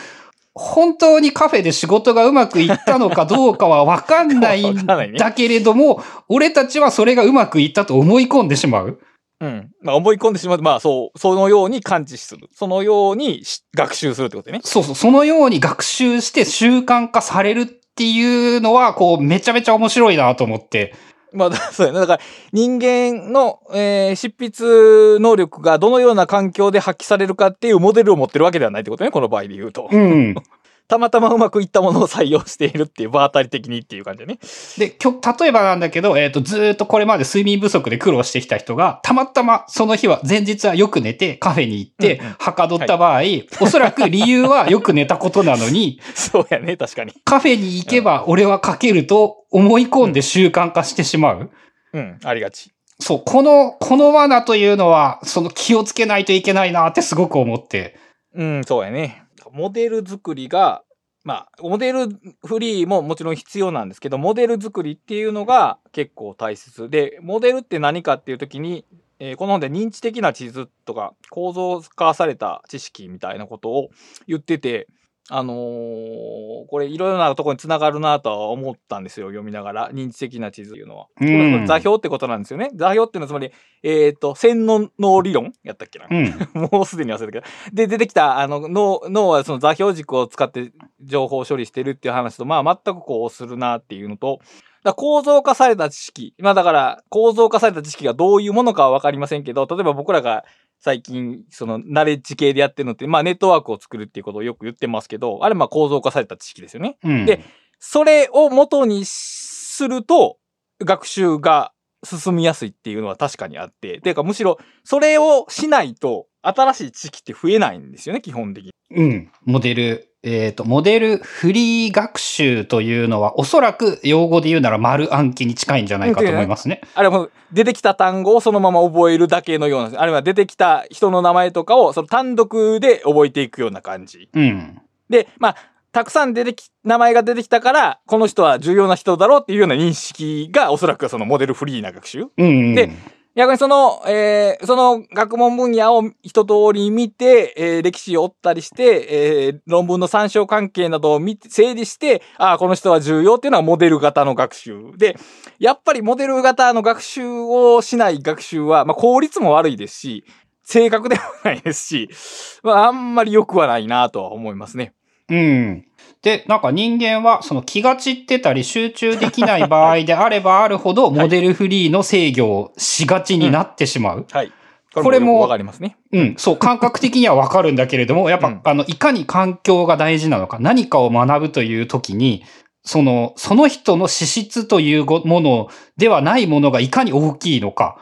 本当にカフェで仕事がうまくいったのかどうかはわかんないんだけれども、俺たちはそれがうまくいったと思い込んでしまう。うん。まあ思い込んでしまう。まあそう、そのように感知する。そのようにし学習するってことね。そうそう、そのように学習して習慣化されるっていうのは、こう、めちゃめちゃ面白いなと思って。まあ、だそうやね。だから、人間の、えー執筆能力がどのような環境で発揮されるかっていうモデルを持ってるわけではないってことね、この場合で言うと。うん。たまたまうまくいったものを採用しているっていう、場当たり的にっていう感じだね。で、きょ、例えばなんだけど、えっ、と、ずーっとこれまで睡眠不足で苦労してきた人が、たまたまその日は、前日はよく寝て、カフェに行ってうんうん、はかどった場合、おそらく理由はよく寝たことなのに、そうやね、確かに。カフェに行けば俺は書けると思い込んで習慣化してしまう。うん、ありがち。そう、この、この罠というのは、その気をつけないといけないなってすごく思って。うん、そうやね。モデル作りが、まあ、モデルフリーももちろん必要なんですけど、モデル作りっていうのが結構大切で、モデルって何かっていう時に、えーこの本で認知的な地図とか構造化された知識みたいなことを言ってて、あのーこれいろいろなところにつながるなとは思ったんですよ、読みながら。認知的な地図というのは。こうん座標ってことなんですよね。座標っていうのはつまり、えっ、と、線の脳理論やったっけな。うん。もうすでに忘れたけど。で、出てきた、あの、脳、脳はその座標軸を使って情報を処理してるっていう話と、まあ、全くこうするなっていうのと、だ構造化された知識。まあ、だから、構造化された知識がどういうものかはわかりませんけど、例えば僕らが最近、その、ナレッジ系でやってるのって、まあ、ネットワークを作るっていうことをよく言ってますけど、あれ、まあ、構造化された知識ですよね。うん。で、それを元にすると、学習が進みやすいっていうのは確かにあって、ていうかむしろ、それをしないと、新しい知識って増えないんですよね、基本的に。うん。モデル、えっ、と、モデルフリー学習というのは、おそらく用語で言うなら丸暗記に近いんじゃないかと思いますね。あれはもう出てきた単語をそのまま覚えるだけのような、あるいは出てきた人の名前とかをその単独で覚えていくような感じ。うん。で、まあ、たくさん出てき、名前が出てきたから、この人は重要な人だろうっていうような認識がおそらくそのモデルフリーな学習うん。で逆にその、えーその学問分野を一通り見て、えー歴史を追ったりして、えー論文の参照関係などを見て、整理して、ああ、この人は重要っていうのはモデル型の学習。で、やっぱりモデル型の学習をしない学習は、まあ効率も悪いですし、正確でもないですし、まああんまり良くはないなとは思いますね。うん。で、なんか人間はその気が散ってたり集中できない場合であればあるほど、モデルフリーの制御をしがちになってしまう。はい。これもわかりますね。うん、そう、感覚的にはわかるんだけれども、やっぱ、うんあの、いかに環境が大事なのか、何かを学ぶという時に、その、その人の資質というごものではないものがいかに大きいのか。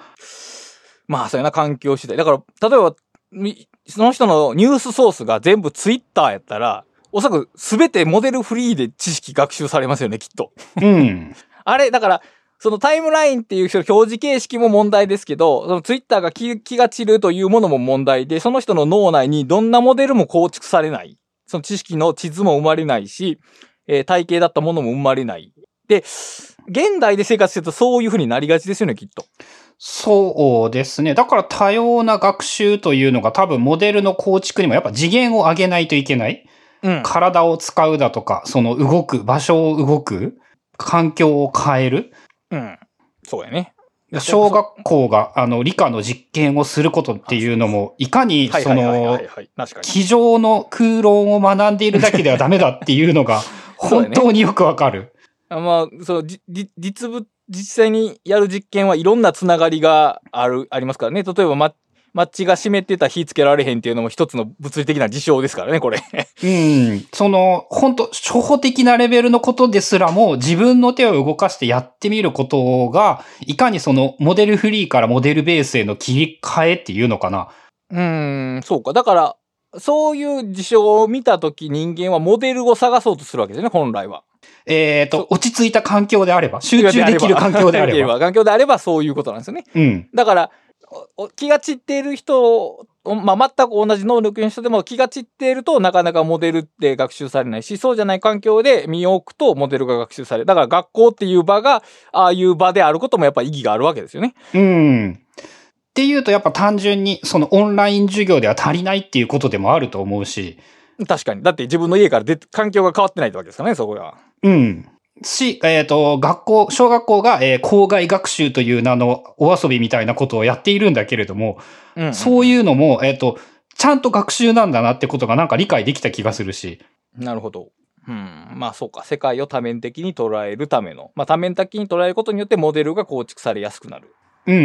まあ、そういうな環境次第。だから、例えば、みその人のニュースソースが全部ツイッターやったら、おそらく全てモデルフリーで知識学習されますよね、きっと。うん。あれ、だから、そのタイムラインっていう表示形式も問題ですけど、そのツイッターが気気が散るというものも問題で、その人の脳内にどんなモデルも構築されない。その知識の地図も生まれないし、えー体系だったものも生まれない。で、現代で生活してるとそういう風になりがちですよね、きっと。そうですね。だから多様な学習というのが多分モデルの構築にもやっぱ次元を上げないといけない。うん。体を使うだとか、その動く、場所を動く、環境を変える。うん。そうやね。小学校が、あの、理科の実験をすることっていうのも、いかに、その。机上の空論を学んでいるだけではダメだっていうのが、本当によくわかる。あまあ、そう、じじ実物、実際にやる実験はいろんなつながりがある、ありますからね。例えば、ママッチが湿ってたら火つけられへんっていうのも一つの物理的な事象ですからね、これ。うん。その、本当初歩的なレベルのことですらも、自分の手を動かしてやってみることが、いかにその、モデルフリーからモデルベースへの切り替えっていうのかな。うーん、そうか。だから、そういう事象を見たとき人間はモデルを探そうとするわけですよね、本来は。えっ、そうと、落ち着いた環境であれば、集中できる 環境であれば。環境であればそういうことなんですよね。うん。だから、気が散っている人、おまあ、全く同じ能力の人でも気が散っているとなかなかモデルって学習されないし、そうじゃない環境で身を置くとモデルが学習される。だから学校っていう場が、ああいう場であることもやっぱ意義があるわけですよね。うん。っていうと、やっぱ単純に、そのオンライン授業では足りないっていうことでもあると思うし、確かに。だって自分の家から環境が変わってないってわけですからね、そこが。うん。し、えっ、と、学校、小学校が、えー校外学習という名のお遊びみたいなことをやっているんだけれども、うんそういうのも、えっ、と、ちゃんと学習なんだなってことがなんか理解できた気がするし。なるほど。うん。まあそうか。世界を多面的に捉えるための。まあ多面的に捉えることによってモデルが構築されやすくなる。うん。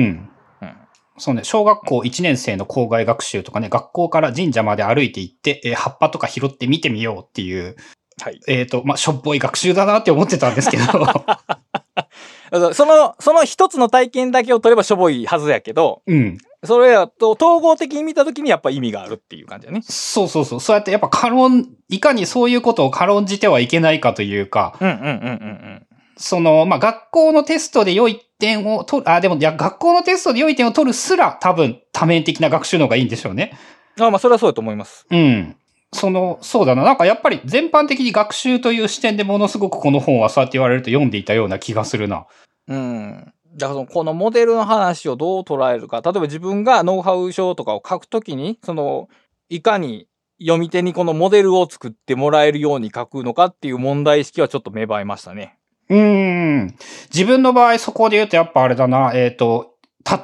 うん。そうね、小学校1年生の校外学習とかね、学校から神社まで歩いて行って、えー葉っぱとか拾って見てみようっていう、はい。えっ、と、まあ、しょっぽい学習だなって思ってたんですけど。その、その一つの体験だけを取ればしょぼいはずやけど、うん。それだと統合的に見たときにやっぱ意味があるっていう感じだね。そうそうそう。そうやってやっぱ軽ん、いかにそういうことを軽んじてはいけないかというか、うんうんうんうんその、まあ、学校のテストで良い点を取る、あ、でも、いや、学校のテストで良い点を取るすら、多分、多面的な学習の方がいいんでしょうね。あまあ、それはそうだと思います。うん。その、そうだな。なんかやっぱり全般的に学習という視点でものすごくこの本はそうやって言われると読んでいたような気がするな。うん。だからその、このモデルの話をどう捉えるか。例えば自分がノウハウ書とかを書くときに、その、いかに読み手にこのモデルを作ってもらえるように書くのかっていう問題意識はちょっと芽生えましたね。うーん。自分の場合そこで言うとやっぱあれだな。えっ、と、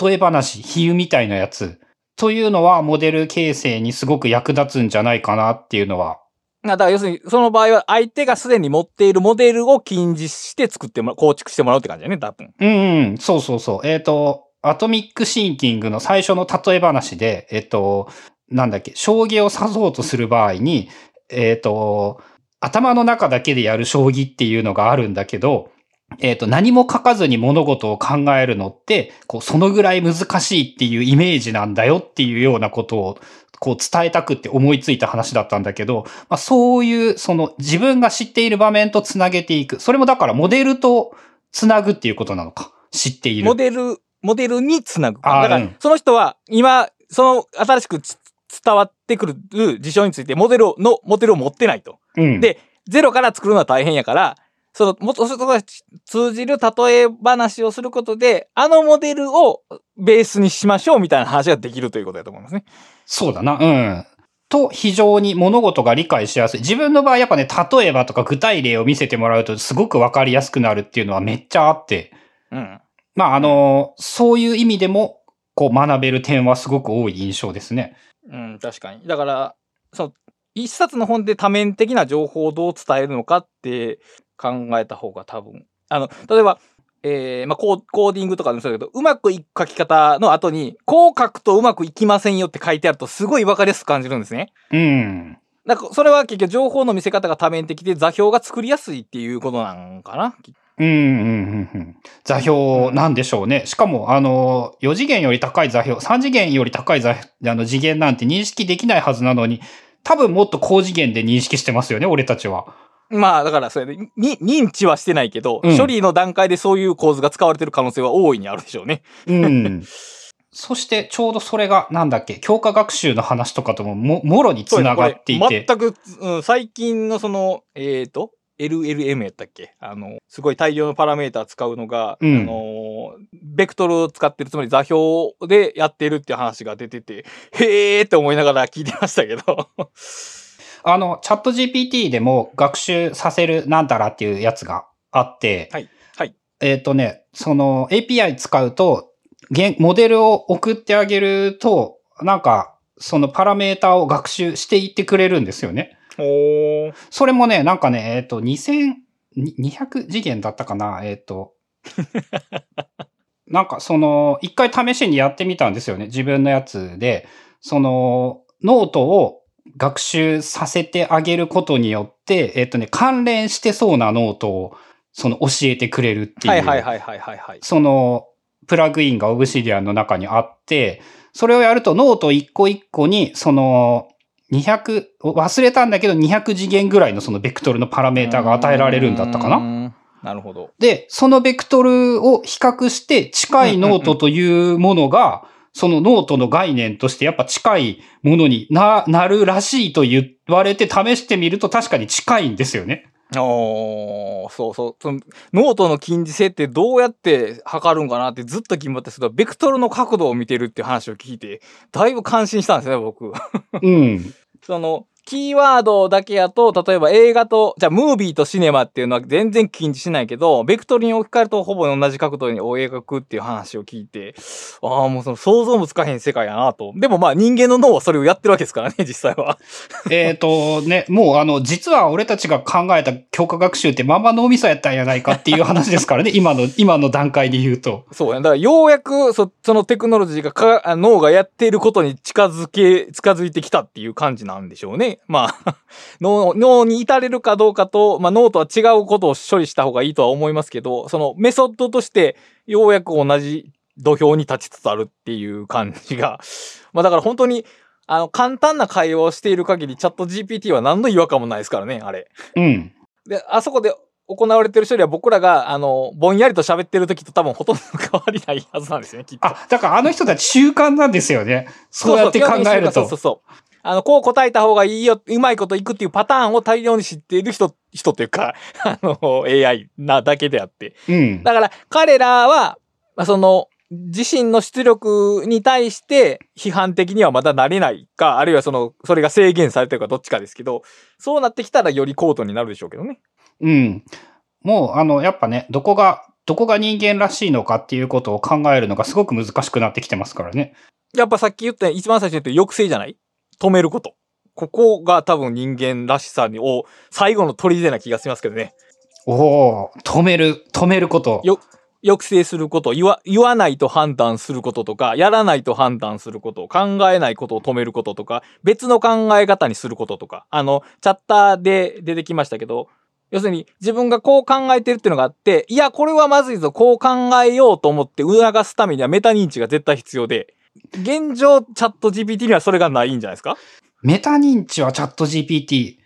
例え話、比喩みたいなやつ。というのはモデル形成にすごく役立つんじゃないかなっていうのは。だから要するに、その場合は相手がすでに持っているモデルを近似して作ってもらう、構築してもらうって感じだよね、多分。うん、うん、そうそうそう。えっ、と、アトミックシンキングの最初の例え話で、えっ、と、なんだっけ、将棋を指そうとする場合に、えっ、と、頭の中だけでやる将棋っていうのがあるんだけど、えっ、と、何も書かずに物事を考えるのって、こう、そのぐらい難しいっていうイメージなんだよっていうようなことを、こう伝えたくって思いついた話だったんだけど、まあそういう、その自分が知っている場面とつなげていく。それもだからモデルとつなぐっていうことなのか。知っている。モデル、モデルにつなぐ。だからその人は今、その新しくつ伝わってくる事象についてモデルをの、モデルを持ってないと。うん。でゼロから作るのは大変やから、その、もっと、そこが通じる例え話をすることで、あのモデルをベースにしましょうみたいな話ができるということだと思いますね。そうだな。うん。と、非常に物事が理解しやすい。自分の場合やっぱね、例えばとか具体例を見せてもらうとすごくわかりやすくなるっていうのはめっちゃあって。うん。まあ、あの、そういう意味でも、こう学べる点はすごく多い印象ですね。うん、確かに。だから、その、一冊の本で多面的な情報をどう伝えるのかって考えた方が多分。あの、例えば、えー、まあコー、コーディングとかでもそうだけど、うまくいく書き方の後に、こう書くとうまくいきませんよって書いてあると、すごいわかりやすく感じるんですね。うん。だから、それは結局情報の見せ方が多面的で座標が作りやすいっていうことなんかな？うん、うん、うん、うん。座標なんでしょうね。しかも、あの、4次元より高い座標、3次元より高い座あの次元なんて認識できないはずなのに、多分もっと高次元で認識してますよね、俺たちは。まあ、だから、それで、に、認知はしてないけど、うん処理の段階でそういう構図が使われてる可能性は大いにあるでしょうね。うん。そして、ちょうどそれが、なんだっけ、強化学習の話とかともも、もろにつながっていて。全く、うん、最近のその、えっ、と、LLM やったっけ？あの、すごい大量のパラメータ使うのが、うんあの、ベクトルを使ってる、つまり座標でやってるっていう話が出てて、へーって思いながら聞いてましたけど。あの、チャット GPT でも学習させるなんたらっていうやつがあって、はい。はい。えっ、とね、その API 使うと、現モデルを送ってあげると、なんか、そのパラメータを学習していってくれるんですよね。おー。それもね、なんかね、えっ、と、2000、に200次元だったかなえっ、と、なんかその、一回試しにやってみたんですよね。自分のやつで、その、ノートを学習させてあげることによって、えっ、とね、関連してそうなノートを、その、教えてくれるっていう。はいはいはいはいはいはい。その、プラグインが Obsidian の中にあって、それをやるとノート一個一個に、その、200、忘れたんだけど200次元ぐらいのそのベクトルのパラメータが与えられるんだったかなななるほど。で、そのベクトルを比較して近いノートというものが、そのノートの概念としてやっぱ近いものにな、なるらしいと言われて試してみると確かに近いんですよね。おーそうそう。そのノートの近似性ってどうやって測るんかなってずっと疑問ってすると、ベクトルの角度を見てるっていう話を聞いて、だいぶ感心したんですね、僕。うん。その、キーワードだけやと、例えば映画と、じゃあ、ムービーとシネマっていうのは全然近似しないけど、ベクトルに置き換えるとほぼ同じ角度に描くっていう話を聞いて、ああ、もうその想像もつかへん世界やなと。でもまあ人間の脳はそれをやってるわけですからね、実際は。えっとね、もうあの、実は俺たちが考えた強化学習ってまんま脳みそやったんやないかっていう話ですからね、今の、今の段階で言うと。そうや。だからようやくそ、そのテクノロジーがかあ脳がやっていることに近づけ、近づいてきたっていう感じなんでしょうね。まあ、脳、脳に至れるかどうかと、まあ脳とは違うことを処理した方がいいとは思いますけど、そのメソッドとしてようやく同じ土俵に立ちつつあるっていう感じが。まあだから本当に、あの、簡単な会話をしている限りチャット GPT は何の違和感もないですからね、あれ。うん。で、あそこで行われてる処理は僕らが、あの、ぼんやりと喋ってる時と多分ほとんど変わりないはずなんですよね、きっと。あ、だからあの人たち習慣なんですよね。そうやって考えると。そうそうそう。あの、こう答えた方がいいよ、うまいこといくっていうパターンを大量に知っている人、人というか、あの、AI なだけであって。うん。だから、彼らは、まあその、自身の出力に対して批判的にはまだなれないか、あるいはその、それが制限されてるかどっちかですけど、そうなってきたらより高度になるでしょうけどね。うん。もう、あの、やっぱね、どこが、どこが人間らしいのかっていうことを考えるのがすごく難しくなってきてますからね。やっぱさっき言った、一番最初に言った抑制じゃない？止めること。ここが多分人間らしさに、を、最後の砦な気がしますけどね。おお止める、止めること。よ抑制すること、言わ、言わないと判断することとか、やらないと判断すること、考えないことを止めることとか、別の考え方にすることとか、あの、チャッターで出てきましたけど、要するに自分がこう考えてるっていうのがあって、いや、これはまずいぞ、こう考えようと思って促すためにはメタ認知が絶対必要で、現状、チャット GPT にはそれがないんじゃないですか？メタ認知はチャット GPT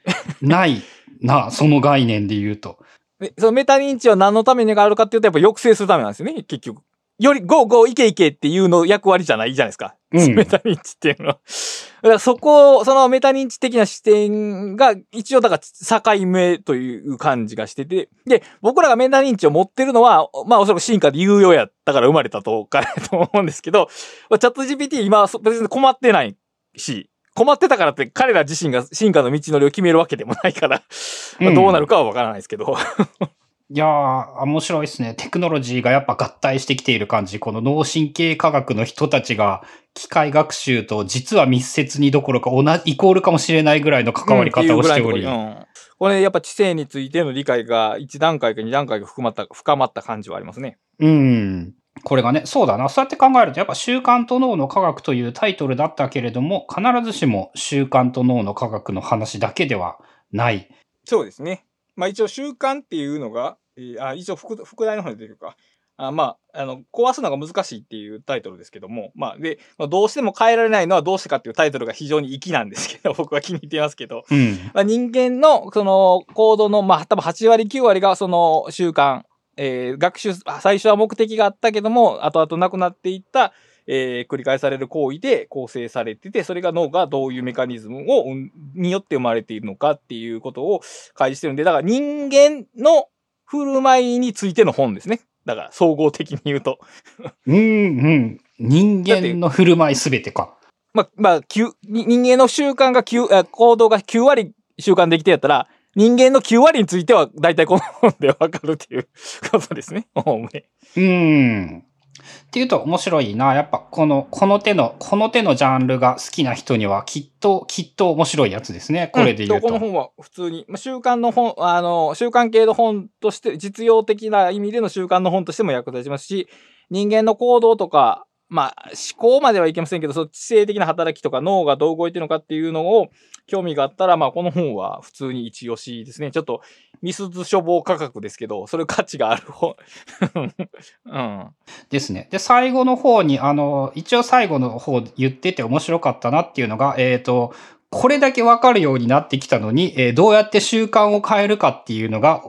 ないな、その概念で言うと。でそのメタ認知は何のためにがあるかっていうと、やっぱ抑制するためなんですよね、結局。より、ゴーゴーいけいけっていうの役割じゃないじゃないですか。うんメタ認知っていうのは。だからそこを、そのメタ認知的な視点が、一応だから境目という感じがしてて、で、僕らがメタ認知を持ってるのは、まあおそらく進化で有用やったから生まれたとかと思うんですけど、まあチャット GPT 今別に困ってないし、困ってたからって彼ら自身が進化の道のりを決めるわけでもないから、まあどうなるかはわからないですけど。いやー、面白いですね。テクノロジーがやっぱ合体してきている感じ。この脳神経科学の人たちが機械学習と実は密接にどころか同じ、イコールかもしれないぐらいの関わり方をしており。うんこれやっぱ知性についての理解が1段階か2段階が含まった、深まった感じはありますね。うん。これがね、そうだな。そうやって考えると、やっぱ習慣と脳の科学というタイトルだったけれども、必ずしも習慣と脳の科学の話だけではない。そうですね。まあ一応習慣っていうのが、えーあ一応副副題の方に出てるか。あまあ、あの、壊すのが難しいっていうタイトルですけども、まあ、で、まあどうしても変えられないのはどうしてかっていうタイトルが非常に粋なんですけど、僕は気に入っていますけど、うん。まあ、人間のその行動の、まあ、多分8割9割がその習慣、えー学習、あ最初は目的があったけども、後々なくなっていった、えー繰り返される行為で構成されてて、それが脳がどういうメカニズムを、うんによって生まれているのかっていうことを開示してるんで、だから人間の振る舞いについての本ですね。だから総合的に言うと。うん、うん。人間の振る舞いすべてか。まあ、まあ、9に人間の習慣が9、あ行動が9割習慣できてやったら、人間の9割については大体この本でわかるっていうことですね。おおむねうん。っていうと面白いな。やっぱこの、この手の、この手のジャンルが好きな人にはきっと、きっと面白いやつですね。これで言うと。んこの本は普通に、まあ、習慣の本、あの、習慣系の本として、実用的な意味での習慣の本としても役立ちますし、人間の行動とか、まあ、思考まではいけませんけど、その知性的な働きとか脳がどう動いてるのかっていうのを興味があったら、まあ、この本は普通に一押しですね。ちょっと、ミスズ処方価格ですけど、それ価値がある本。うん。ですね。で、最後の方に、あの、一応最後の方言ってて面白かったなっていうのが、えっ、と、これだけわかるようになってきたのに、えーどうやって習慣を変えるかっていうのが、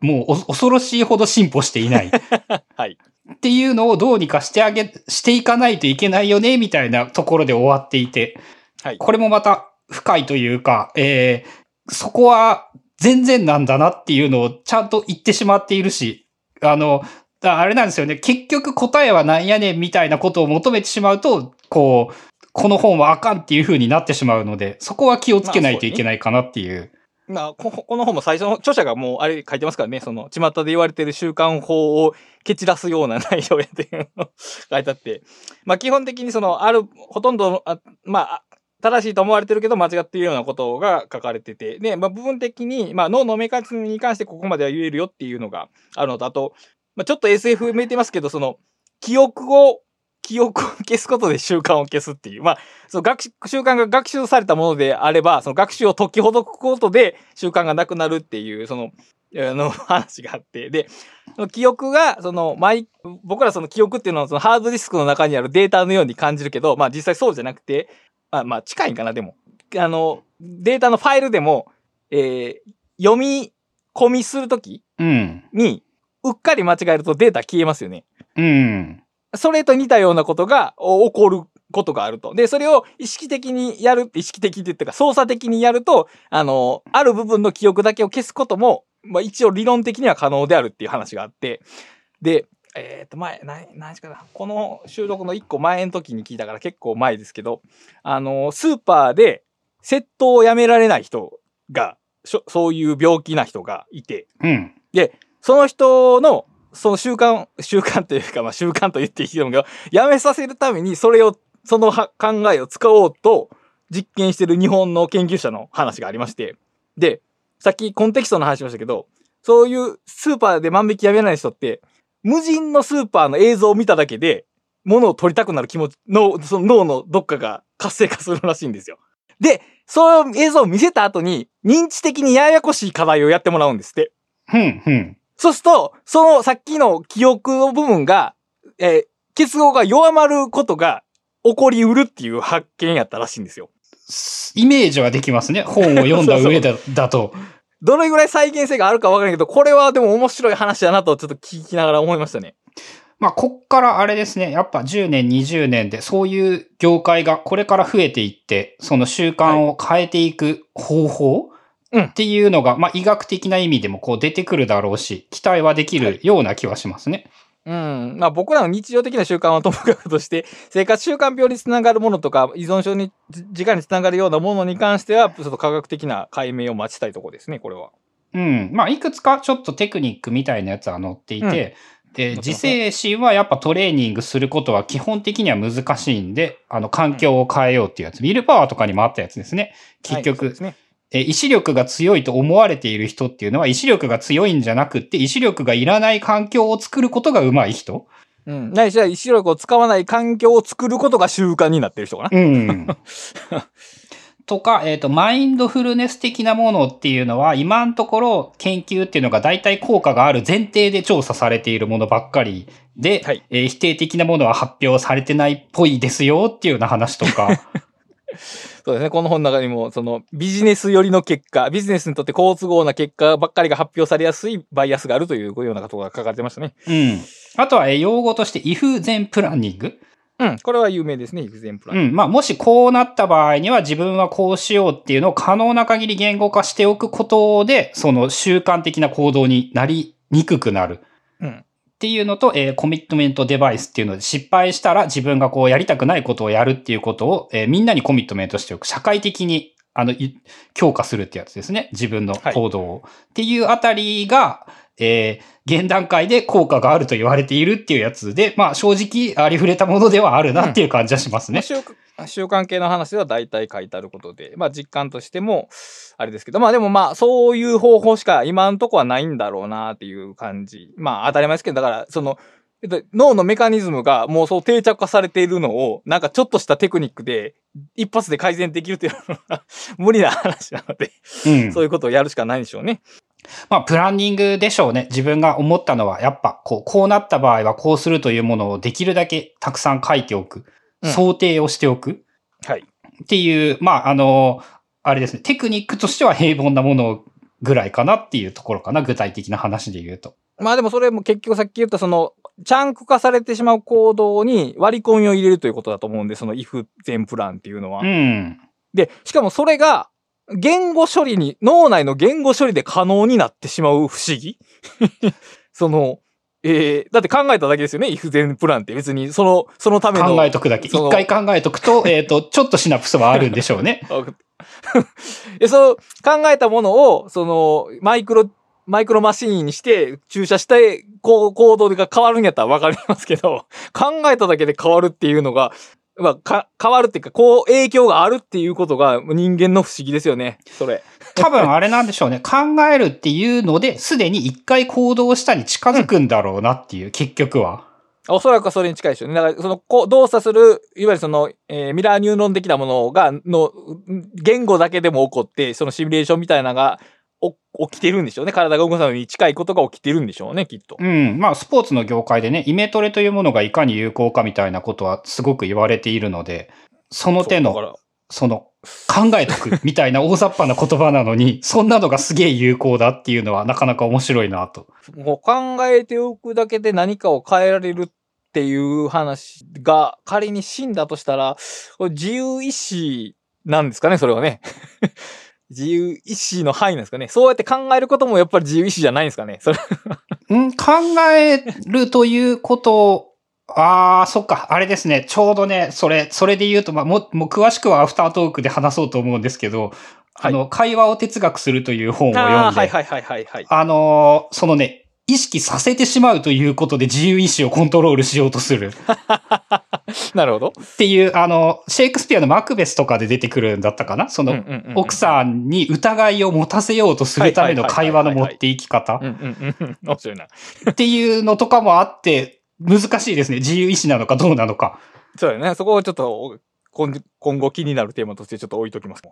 もうお恐ろしいほど進歩していない。はい。っていうのをどうにかしてあげ、していかないといけないよね、みたいなところで終わっていて、はい。これもまた深いというか、えーそこは全然なんだなっていうのをちゃんと言ってしまっているし、あの、だあれなんですよね。結局答えはなんやねんみたいなことを求めてしまうと、こう、この本はあかんっていう風になってしまうので、そこは気をつけないといけないかなっていう。まあ、ここの本も最初の著者がもうあれ書いてますからね、その、巷で言われてる習慣法を蹴散らすような内容やっていうのを書いてあって、まあ基本的にその、ある、ほとんど、あまあ、正しいと思われてるけど間違っているようなことが書かれてて、で、まあ部分的に、まあ脳のメカニズムに関してここまでは言えるよっていうのがあるのと、あと、まあちょっと SF めいてますけど、その、記憶を、記憶を消すことで習慣を消すっていう。まあ、その学習習慣が学習されたものであれば、その学習を解きほどくことで習慣がなくなるっていう、その、あの、話があって。で、その記憶が、その、マイ、僕らその記憶っていうのはそのハードディスクの中にあるデータのように感じるけど、まあ実際そうじゃなくて、まあまあ近いんかな、でも。あの、データのファイルでも、えー読み込みするとき、うん。に、うっかり間違えるとデータ消えますよね。うん。それと似たようなことがお起こることがあると。で、それを意識的にやる、意識的って言ったか、操作的にやると、あの、ある部分の記憶だけを消すことも、まあ一応理論的には可能であるっていう話があって、で、えっ、と、前、な、何時かな。この収録の一個前の時に聞いたから結構前ですけど、あの、スーパーで窃盗をやめられない人が、そういう病気な人がいて、うん。その人の、その習慣、習慣というか、まあ習慣と言っていいと思うけど、やめさせるためにそれを、その考えを使おうと実験してる日本の研究者の話がありまして、で、さっきコンテキストの話しましたけど、そういうスーパーで万引きやめない人って、無人のスーパーの映像を見ただけで、物を取りたくなる気持ち、脳、その脳のどっかが活性化するらしいんですよ。で、その映像を見せた後に、認知的にややこしい課題をやってもらうんですって。うん。うん。そうすると、そのさっきの記憶の部分が、えー結合が弱まることが起こりうるっていう発見やったらしいんですよ。イメージはできますね。本を読んだ上だだと。どれぐらい再現性があるかわからないけど、これはでも面白い話だなとちょっと聞きながら思いましたね。まあ、こっからあれですね。やっぱ10年、20年でそういう業界がこれから増えていって、その習慣を変えていく方法うんっていうのが、まあ、医学的な意味でもこう出てくるだろうし、期待はできるような気はしますね。うん。まあ僕らの日常的な習慣はともかくとして、生活習慣病につながるものとか、依存症に、じ直につながるようなものに関しては、ちょっと科学的な解明を待ちたいところですね、これは。うん。まあ、いくつかちょっとテクニックみたいなやつは載っていて、で、載って自制心はやっぱトレーニングすることは基本的には難しいんで、あの、環境を変えようっていうやつ。ウィルパワーとかにもあったやつですね。結局、ですね。え意志力が強いと思われている人っていうのは、意志力が強いんじゃなくって、意志力がいらない環境を作ることが上手い人うん。ないしは意志力を使わない環境を作ることが習慣になってる人かな。うん。とか、えっ、と、マインドフルネス的なものっていうのは、今のところ研究っていうのが大体効果がある前提で調査されているものばっかりで、はいえー否定的なものは発表されてないっぽいですよっていうような話とか、そうですね。この本の中にも、そのビジネス寄りの結果、ビジネスにとって好都合な結果ばっかりが発表されやすいバイアスがあるというようなことが書かれてましたね。うん。あとは、えー用語として、イフゼンプランニング。うん。これは有名ですね、エグゼンプラン。うん。まあ、もしこうなった場合には自分はこうしようっていうのを可能な限り言語化しておくことで、その習慣的な行動になりにくくなる。うん。っていうのと、えーコミットメントデバイスっていうので、失敗したら自分がこうやりたくないことをやるっていうことを、えーみんなにコミットメントしておく。社会的に、あの、い強化するってやつですね。自分の行動を。っていうあたりが、えー現段階で効果があると言われているっていうやつで、まあ正直ありふれたものではあるなっていう感じはしますね。まあ習慣系の話では大体書いてあることで、まあ実感としても、あれですけど、まあでもまあそういう方法しか今んとこはないんだろうなっていう感じ。まあ当たり前ですけど、だからその、えっと脳のメカニズムがもうそう定着化されているのを、なんかちょっとしたテクニックで一発で改善できるっていうのは 無理な話なので、うんそういうことをやるしかないんでしょうね。まあ、プランニングでしょうね。自分が思ったのは、やっぱ、こう、こうなった場合はこうするというものをできるだけたくさん書いておく。うん想定をしておく。はい。っていう、まあ、あの、あれですね。テクニックとしては平凡なものぐらいかなっていうところかな。具体的な話で言うと。まあでもそれも結局さっき言ったその、チャンク化されてしまう行動に割り込みを入れるということだと思うんで、その if 全プランっていうのは。うん。で、しかもそれが、言語処理に、脳内の言語処理で可能になってしまう不思議 その、えー、だって考えただけですよね、if 全プランって別に、その、そのための。考えとくだけ。一回考えとくと、えっと、ちょっとシナプスはあるんでしょうね。え、その、考えたものを、その、マイクロ、マイクロマシーンにして注射して、こう、行動が変わるんやったらわかりますけど、考えただけで変わるっていうのが、まあ、か、変わるっていうか、こう、影響があるっていうことが人間の不思議ですよね、それ。多分あれなんでしょうね。考えるっていうので、すでに一回行動したに近づくんだろうなっていう、結局は。おそらくそれに近いでしょうね。だから、その、こう、動作する、いわゆるその、えーミラーニューロン的なものが、の、言語だけでも起こって、そのシミュレーションみたいなのが、お起きてるんでしょうね。体が動かすのに近いことが起きてるんでしょうね、きっと。うん。まあ、スポーツの業界でね、イメトレというものがいかに有効かみたいなことはすごく言われているので、その手の、その、考えとくみたいな大雑把な言葉なのに、そんなのがすげえ有効だっていうのはなかなか面白いなと。もう考えておくだけで何かを変えられるっていう話が仮に死んだとしたら、自由意志なんですかね、それはね。自由意志の範囲なんですかね。そうやって考えることもやっぱり自由意志じゃないんですかね。それん考えるということああ、そっか。あれですね。ちょうどね、それ、それで言うと、まあ、も、もう詳しくはアフタートークで話そうと思うんですけど、はいあの、会話を哲学するという本を読んで、はいはいはいはいはい。あのーそのね、意識させてしまうということで自由意志をコントロールしようとする なるほど。っていう、あの、シェイクスピアのマクベスとかで出てくるんだったかな？その、奥ん。さんに疑いを持たせようとするための会話の持っていき方。面白いな。っていうのとかもあって、難しいですね。自由意志なのかどうなのか。そうだよね。そこをちょっと、今今後気になるテーマとしてちょっと置いときます。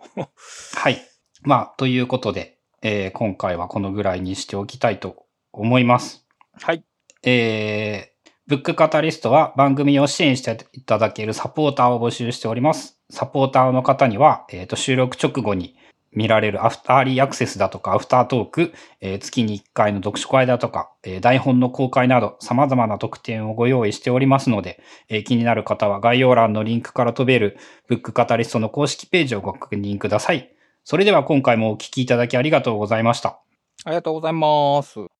はい。まあ、ということで、えー今回はこのぐらいにしておきたいと思います。はい。えー、ブックカタリストは番組を支援していただけるサポーターを募集しております。サポーターの方には、えーと収録直後に見られるアフターリーアクセスだとかアフタートーク、えー月に1回の読書会だとか、えー台本の公開など様々な特典をご用意しておりますので、えー気になる方は概要欄のリンクから飛べるブックカタリストの公式ページをご確認ください。それでは今回もお聞きいただきありがとうございました。ありがとうございます。